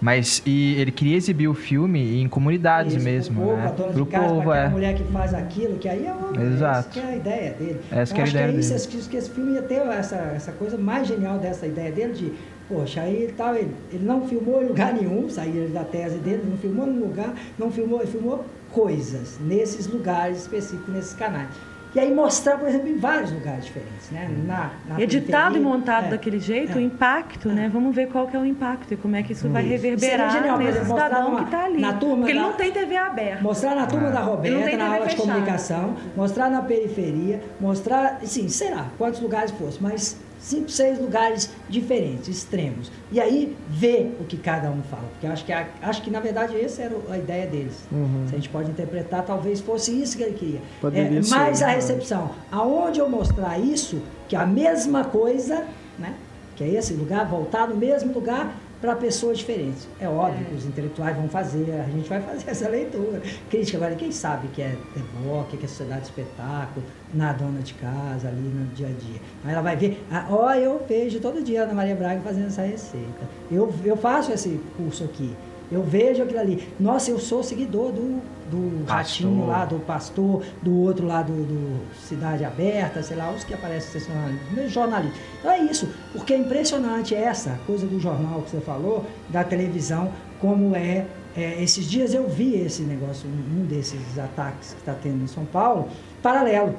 Mas e ele queria exibir o filme em comunidades Isso, mesmo, pro povo, né? a dona Pro de casa, povo, é. mulher que faz aquilo, que aí é uma. Exato. Essa que é a ideia dele. Essa que é a ideia que é isso, dele. acho que esse filme ia ter essa, essa coisa mais genial dessa ideia dele de, poxa, aí ele, tal, ele, ele não filmou em lugar nenhum, saiu da tese dele, não filmou num lugar, não filmou, ele filmou coisas nesses lugares específicos, nesses canais. E aí mostrar, por exemplo, em vários lugares diferentes, né? Na, na Editado e periferia. montado É. daquele jeito, é. o impacto, né? Vamos ver qual que é o impacto e como é que isso vai Isso. reverberar Seria genial, nesse exemplo, cidadão uma- que está ali. na turma Porque ele da- não tem TV aberta. Mostrar na turma Ah. da Ele Roberta, na aula de fechada. comunicação, mostrar na periferia, mostrar, sim, sei lá, quantos lugares fosse, mas cinco, seis lugares diferentes, extremos. E aí ver o que cada um fala. Porque eu acho que, a- acho que na verdade, essa era a ideia deles. Uhum. Se a gente pode interpretar, talvez fosse isso que ele queria. É, ser, mas a né? recepção, aonde eu mostrar isso, que é a mesma coisa, né? Que é esse lugar, voltar no mesmo lugar para pessoas diferentes. É óbvio que os intelectuais vão fazer, a gente vai fazer essa leitura. Crítica, agora, quem sabe que é debó, que é sociedade de espetáculo, na dona de casa, ali no dia a dia. Aí ela vai ver, ah, ó, eu vejo todo dia a Ana Maria Braga fazendo essa receita. Eu, eu faço esse curso aqui. Eu vejo aquilo ali. Nossa, eu sou seguidor do, do Pastor. ratinho lá, do pastor, do outro lá do, do Cidade Aberta, sei lá, os que aparecem no jornalismo. Então é isso, porque é impressionante essa coisa do jornal que você falou, da televisão, como é. é, esses dias eu vi esse negócio, um, um desses ataques que está tendo em São Paulo, paralelo.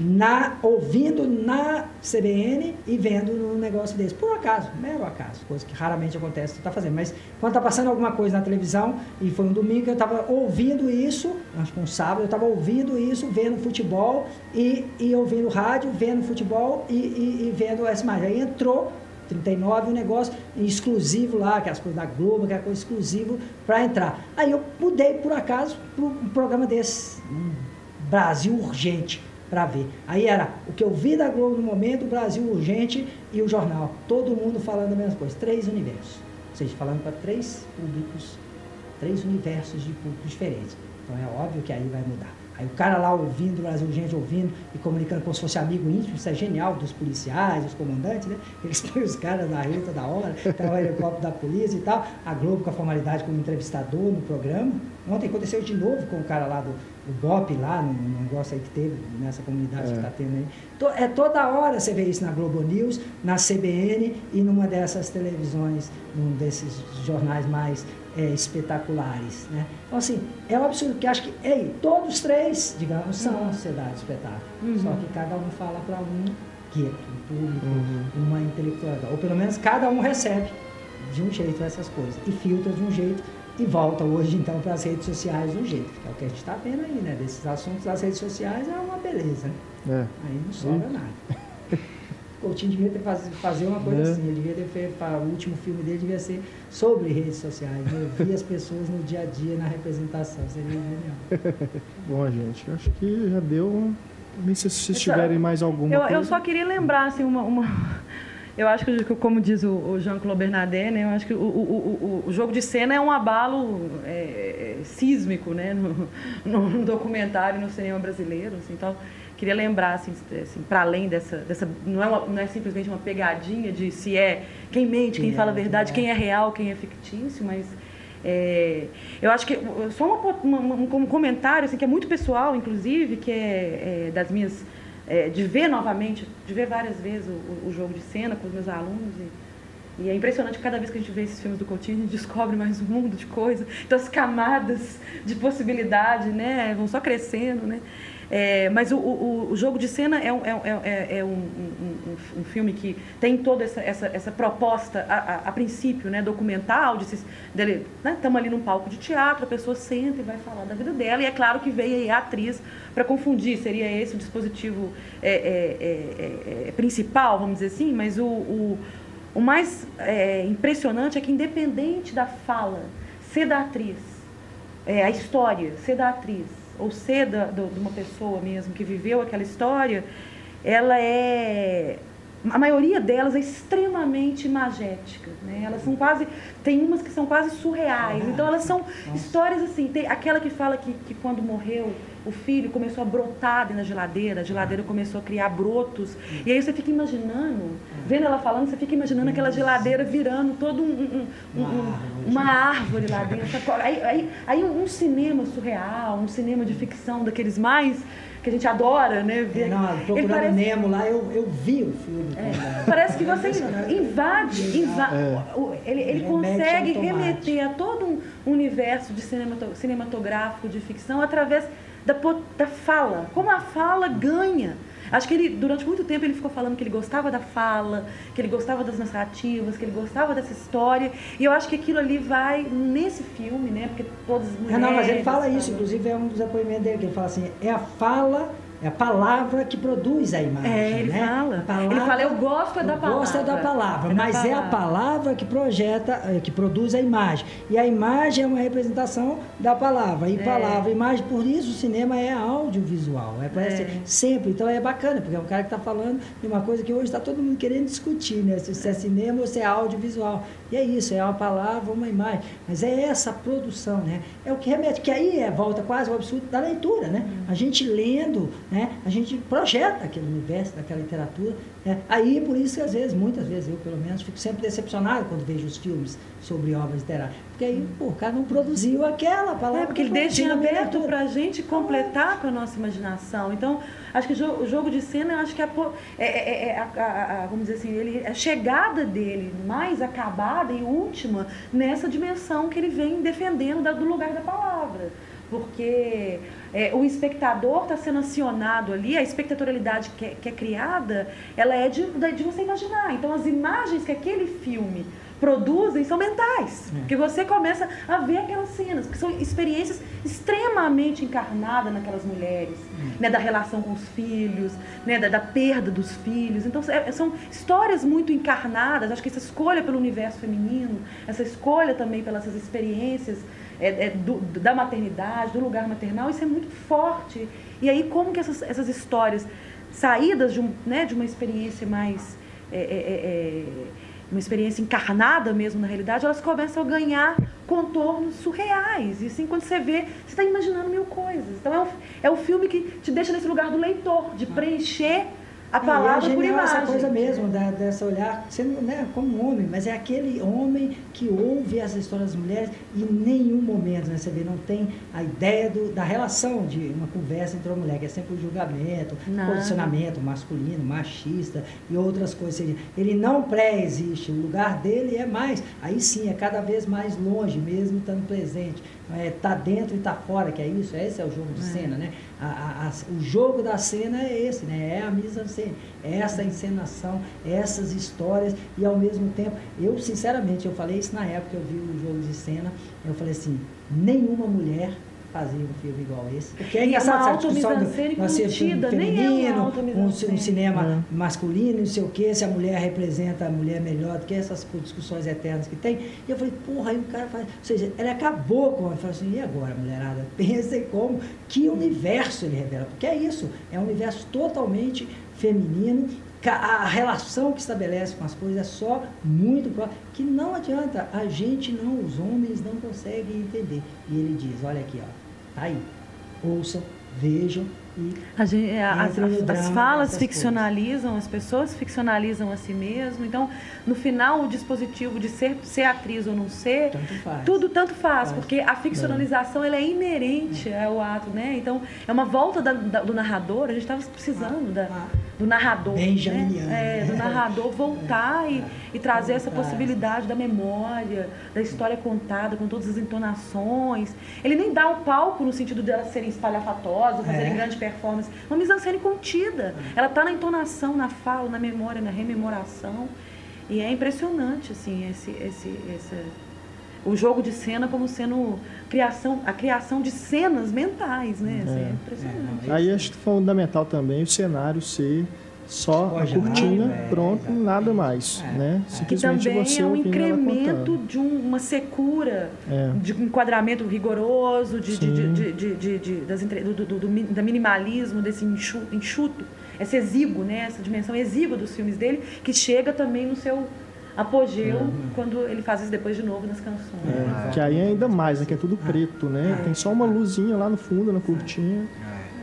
Na, ouvindo na CBN e vendo num negócio desse. Por acaso, mero acaso, coisa que raramente acontece, você está fazendo. Mas quando está passando alguma coisa na televisão, e foi um domingo que eu estava ouvindo isso, acho que um sábado, eu estava ouvindo isso, vendo futebol e, e ouvindo rádio, vendo futebol e, e, e vendo essa imagem. Aí entrou 39, um negócio exclusivo lá, aquelas coisas da Globo, aquela coisa exclusiva para entrar. Aí eu mudei por acaso para um programa desse, um Brasil Urgente, para ver. Aí era o que eu vi da Globo no momento, o Brasil Urgente e o jornal. Todo mundo falando a mesma coisa. Três universos. Ou seja, falando para três públicos, três universos de públicos diferentes. Então é óbvio que aí vai mudar. Aí o cara lá ouvindo, o Brasil Urgente ouvindo e comunicando como se fosse amigo íntimo, isso é genial dos policiais, dos comandantes, né? Eles põem os caras na reta da hora, tá o helicóptero da polícia e tal. A Globo com a formalidade como entrevistador no programa. Ontem aconteceu de novo com o cara lá do, do BOP, lá, no, negócio aí que teve, nessa comunidade É. que está tendo aí. To- É toda hora você vê isso na Globo News, na CBN e numa dessas televisões, num desses jornais mais é, espetaculares, né? Então, assim, é um absurdo, porque acho que, ei, todos três, digamos, são a sociedade de espetáculo. Uhum. Só que cada um fala para um gueto, um público, Uhum. uma intelectualidade. Ou pelo menos cada um recebe de um jeito essas coisas e filtra de um jeito e volta hoje então para as redes sociais um jeito. Que é o que a gente está vendo aí, né? Desses assuntos das redes sociais é uma beleza, né? É. Aí não sobra nada. Coutinho devia ter faz, fazer uma coisa É. assim, ele devia ter feito, para o último filme dele devia ser sobre redes sociais, né? ouvir as pessoas no dia a dia, na representação, seria genial. Bom, gente, eu acho que já deu. um- Nem se vocês tiverem mais alguma Eu, coisa. eu só queria lembrar, assim, uma. uma- Eu acho que, como diz o Jean-Claude Bernardet, né, eu acho que o, o, o, o, jogo de cena é um abalo é, é sísmico né, no, no, documentário, no cinema brasileiro. Assim, então, queria lembrar, assim, assim para além dessa... dessa não, é uma, não é simplesmente uma pegadinha de se é quem mente, quem, fala a verdade, quem é real, quem é fictício, mas... É, eu acho que só uma, uma, um comentário assim, que é muito pessoal, inclusive, que é, é das minhas é, de ver novamente, de ver várias vezes o, o, jogo de cena com os meus alunos. E, e, é impressionante cada vez que a gente vê esses filmes do Coutinho, a gente descobre mais um mundo de coisa. Então as camadas de possibilidade né, vão só crescendo. Né? É, mas o, o, o, jogo de cena é um, é, é, é um, um, um, filme que tem toda essa, essa, essa proposta, a, a, a, princípio, né, documental, de dele, estamos né, ali num palco de teatro, a pessoa senta e vai falar da vida dela, e é claro que veio aí a atriz para confundir, seria esse o dispositivo é, é, é, principal, vamos dizer assim, mas o, o, o mais impressionante é que independente da fala, ser da atriz, a história, ser da atriz, ou ser da, do, de uma pessoa mesmo que viveu aquela história, ela é a maioria delas é extremamente imagética, né? Elas são quase, tem umas que são quase surreais. Então elas são histórias assim, tem aquela que fala que, que quando morreu o filho começou a brotar dentro da geladeira, a geladeira começou a criar brotos. E aí você fica imaginando, vendo ela falando, você fica imaginando aquela geladeira virando todo um, um, um, uma árvore lá dentro. Aí, aí, aí um cinema surreal, um cinema de ficção daqueles mais que a gente adora, né? Ver. É, não, procurando parece... Nemo lá, eu, eu vi o filme. É, parece que você invade, invade é. ele, ele consegue remeter a todo um universo de cinematográfico, de ficção, através da, da fala. Como a fala ganha. Acho que ele, durante muito tempo, ele ficou falando que ele gostava da fala, que ele gostava das narrativas, que ele gostava dessa história. E eu acho que aquilo ali vai nesse filme, né? Porque todas as mulheres... Não, mas ele fala isso, inclusive é um dos depoimentos dele, que ele fala assim, é a fala é a palavra que produz a imagem. É, ele né? fala. Palavra, ele fala, eu gosto é da palavra. Gosto é da palavra, é mas palavra. é a palavra que projeta, é, que produz a imagem. E a imagem é uma representação da palavra. E é. palavra, imagem, por isso o cinema é audiovisual. É, parece é. sempre. Então é bacana, porque é um cara que está falando de uma coisa que hoje está todo mundo querendo discutir, né? Se é cinema ou se é audiovisual. E é isso, é uma palavra, uma imagem. Mas é essa produção, né? É o que remete, que aí é, volta quase ao absurdo da leitura, né? A gente lendo né? A gente projeta aquele universo daquela literatura. Né? Aí, por isso que às vezes, muitas vezes, eu pelo menos, fico sempre decepcionado quando vejo os filmes sobre obras literárias. Porque aí, pô, o cara não produziu aquela palavra. É, porque ele deixa em aberto para a gente completar com a nossa imaginação. Então, acho que o jogo de cena, acho que é, é, é, é a, a, vamos dizer assim, ele, a chegada dele mais acabada e última nessa dimensão que ele vem defendendo do lugar da palavra porque é, o espectador está sendo acionado ali, a espectatorialidade que é, que é criada, ela é de, de você imaginar. Então, as imagens que aquele filme produzem são mentais. É. Porque você começa a ver aquelas cenas, que são experiências extremamente encarnadas naquelas mulheres, é. né, da relação com os filhos, né, da, da perda dos filhos. Então, é, são histórias muito encarnadas. Acho que essa escolha pelo universo feminino, essa escolha também pelas experiências é, é, do, da maternidade, do lugar maternal, isso é muito forte. E aí como que essas, essas histórias, saídas de, um, né, de uma experiência mais... É, é, é, é uma experiência encarnada mesmo na realidade, elas começam a ganhar contornos surreais. E assim, quando você vê, você está imaginando mil coisas. Então é um, é um filme que te deixa nesse lugar do leitor, de preencher a palavra é por imagem. essa coisa mesmo, da, dessa olhar, sendo né, como homem, mas é aquele homem que ouve essa história das mulheres e em nenhum momento, né, você vê, não tem a ideia do, da relação de uma conversa entre uma mulher, que é sempre o julgamento, Nada. posicionamento masculino, machista e outras coisas. Seja, ele não pré-existe, o lugar dele é mais, aí sim, é cada vez mais longe, mesmo estando presente é, tá dentro e tá fora, que é isso, esse é o jogo de é. cena, né? A, a, a, o jogo da cena é esse, né? É a mise-en-scène, é essa encenação, essas histórias e ao mesmo tempo, eu sinceramente, eu falei isso na época que eu vi o jogo de cena, eu falei assim, nenhuma mulher fazer um filme igual esse. Porque é engraçado essa discussão do feminino, é um, um, cinema é. masculino, não sei o quê, se a mulher representa a mulher melhor do que essas discussões eternas que tem. E eu falei, porra, aí o cara faz. Ou seja, ele acabou com. Ele falou assim, e agora, mulherada? Pensem como, que universo ele revela. Porque é isso, é um universo totalmente feminino a relação que estabelece com as coisas é só muito próxima, que não adianta, a gente não, os homens não conseguem entender. E ele diz, olha aqui, ó, tá aí, ouçam, vejam Gente, é, as, as, as, falas ficcionalizam, coisas. as pessoas ficcionalizam a si mesmo. Então, no final, o dispositivo de ser, ser atriz ou não ser, tanto faz. tudo tanto faz, faz. porque a ficcionalização é. ela é inerente é. ao ato, né? Então, é uma volta da, da, do narrador. A gente estava precisando ah, da, ah. do narrador, né? É, do narrador voltar e, e trazer essa possibilidade da memória, da história contada com todas as entonações. Ele nem dá o palco no sentido delas serem espalhafatosas, fazerem grande performance. Uma mise-en-scène contida. Ela está na entonação, na fala, na memória, na rememoração. E é impressionante, assim, esse, esse, esse, o jogo de cena como sendo criação, a criação de cenas mentais, né? Assim, é, é impressionante. É, Aí acho que fundamental também o cenário ser só a cortina, é, pronto, é, nada mais, é, né? É. Simplesmente que também você é um incremento de um, uma secura, é. de um enquadramento rigoroso, de, de, de, de, das, do, do, do, minimalismo, desse enxuto, enxuto, esse exíguo, né? Essa dimensão exígua dos filmes dele, que chega também no seu apogeu uhum. quando ele faz isso depois de novo nas canções. É, que aí é ainda mais, né? Que é tudo preto, né? Tem só uma luzinha lá no fundo, na cortina.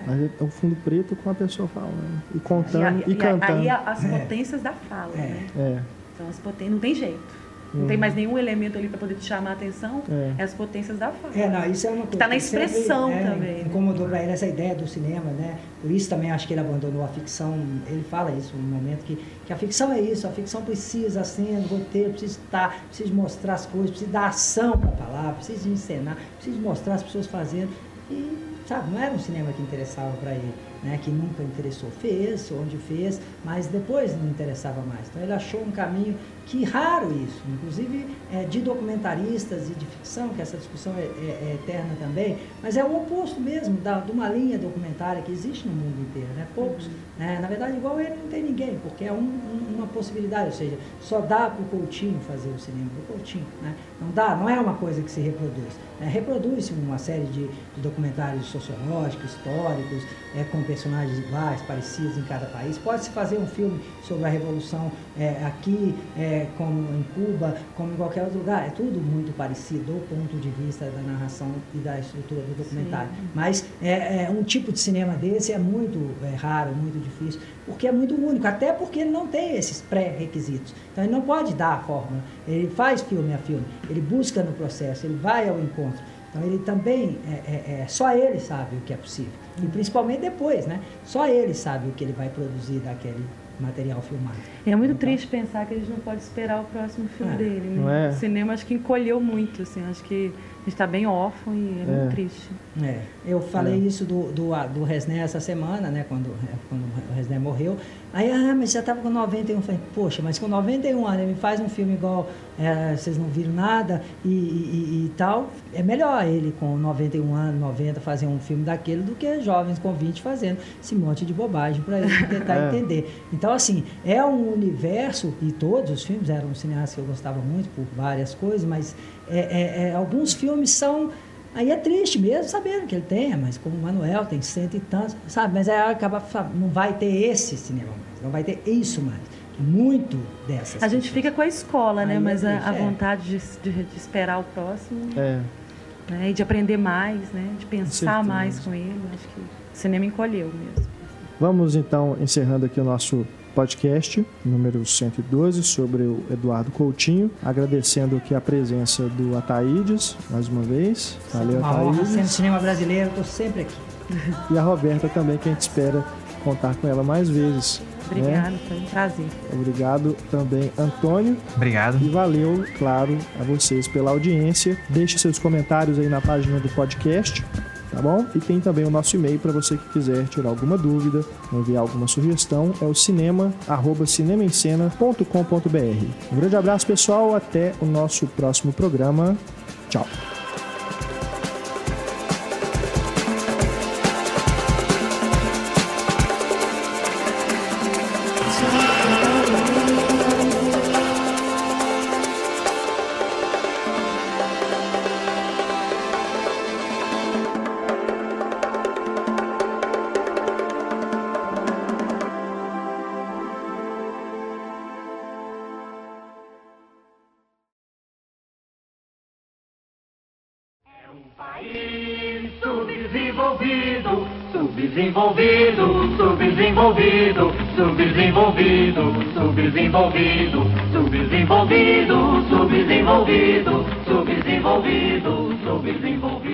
Mas é o fundo preto com a pessoa falando e contando e, e, e cantando. Aí as é. potências é. da fala, é. né? É. Então as potências, não tem jeito. Não uhum. tem mais nenhum elemento ali para poder te chamar a atenção. É. é. as potências da fala. É, não, isso é uma coisa. Está na expressão sempre, é, também. Incomodou para ele essa ideia do cinema, né? Por isso também acho que ele abandonou a ficção. Ele fala isso no momento que, que a ficção é isso. A ficção precisa sendo roteiro, precisa estar, precisa mostrar as coisas, precisa dar ação para a palavra, precisa encenar, precisa mostrar as pessoas fazendo. E sabe, não era um cinema que interessava para ele, né, que nunca interessou. Fez, onde fez, mas depois não interessava mais. Então ele achou um caminho que raro isso, inclusive é, de documentaristas e de ficção, que essa discussão é, é, é eterna também, mas é o oposto mesmo da, de uma linha documentária que existe no mundo inteiro, né? Poucos, uhum. né? na verdade igual ele não tem ninguém, porque é um, um, uma possibilidade, ou seja, só dá para o Coutinho fazer o cinema do Coutinho, né? Não dá, não é uma coisa que se reproduz. Né? Reproduz-se uma série de, de, documentários sociológicos, históricos, é, com personagens iguais, parecidos em cada país. Pode-se fazer um filme sobre a Revolução é, aqui, é, como em Cuba, como em qualquer outro lugar. É tudo muito parecido do ponto de vista da narração e da estrutura do documentário. Sim. Mas é, é, um tipo de cinema desse é muito é, raro, muito difícil, porque é muito único, até porque ele não tem esses pré-requisitos. Então ele não pode dar a fórmula. Ele faz filme a filme, ele busca no processo, ele vai ao encontro. Então ele também, é, é, é, só ele sabe o que é possível. E principalmente depois, né? Só ele sabe o que ele vai produzir daquele material filmado. É muito então, triste pensar que a gente não pode esperar o próximo filme é, dele. Né? É? O cinema acho que encolheu muito, assim, acho que a gente está bem órfão e é, é, muito triste. É, eu falei é. isso do, do, do Resné essa semana, né, quando, quando o Resné morreu. Aí, ah, mas já estava com 91. Eu falei, poxa, mas com 91 anos, ele faz um filme igual é, vocês não viram nada e, e, e, tal. É melhor ele com 91 anos, 90, fazer um filme daquele do que jovens com 20 fazendo esse monte de bobagem para ele tentar é. entender. Então, assim, é um universo, e todos os filmes eram um cineasta que eu gostava muito por várias coisas, mas é, é, é alguns filmes são Aí é triste mesmo sabendo que ele tem, mas como o Manuel tem cento e tantos, sabe? Mas aí acaba, não vai ter esse cinema mais, não vai ter isso mais. Muito dessas. A pessoas. gente fica com a escola, né? aí né? Mas a, a, é. vontade de, de, de, esperar o próximo. É. Né? E de aprender mais, né? De pensar mais com ele. Acho que o cinema encolheu mesmo. Vamos então encerrando aqui o nosso podcast número 112 sobre o Eduardo Coutinho, agradecendo aqui a presença do Ataídes mais uma vez. Valeu, uma Ataídes. Honra, sendo cinema brasileiro, estou sempre aqui. E a Roberta também, que a gente espera contar com ela mais vezes. Obrigado, né? foi um prazer. Obrigado também, Antônio. Obrigado. E valeu, claro, a vocês pela audiência. Deixe seus comentários aí na página do podcast tá bom? E tem também o nosso e-mail para você que quiser tirar alguma dúvida, enviar alguma sugestão, é o cinema, arroba cinemaencena.com.br. Um grande abraço, pessoal, até o nosso próximo programa. Tchau. Subdesenvolvido, subdesenvolvido, subdesenvolvido, subdesenvolvido, subdesenvolvido, subdesenvolvido, subdesenvolvido.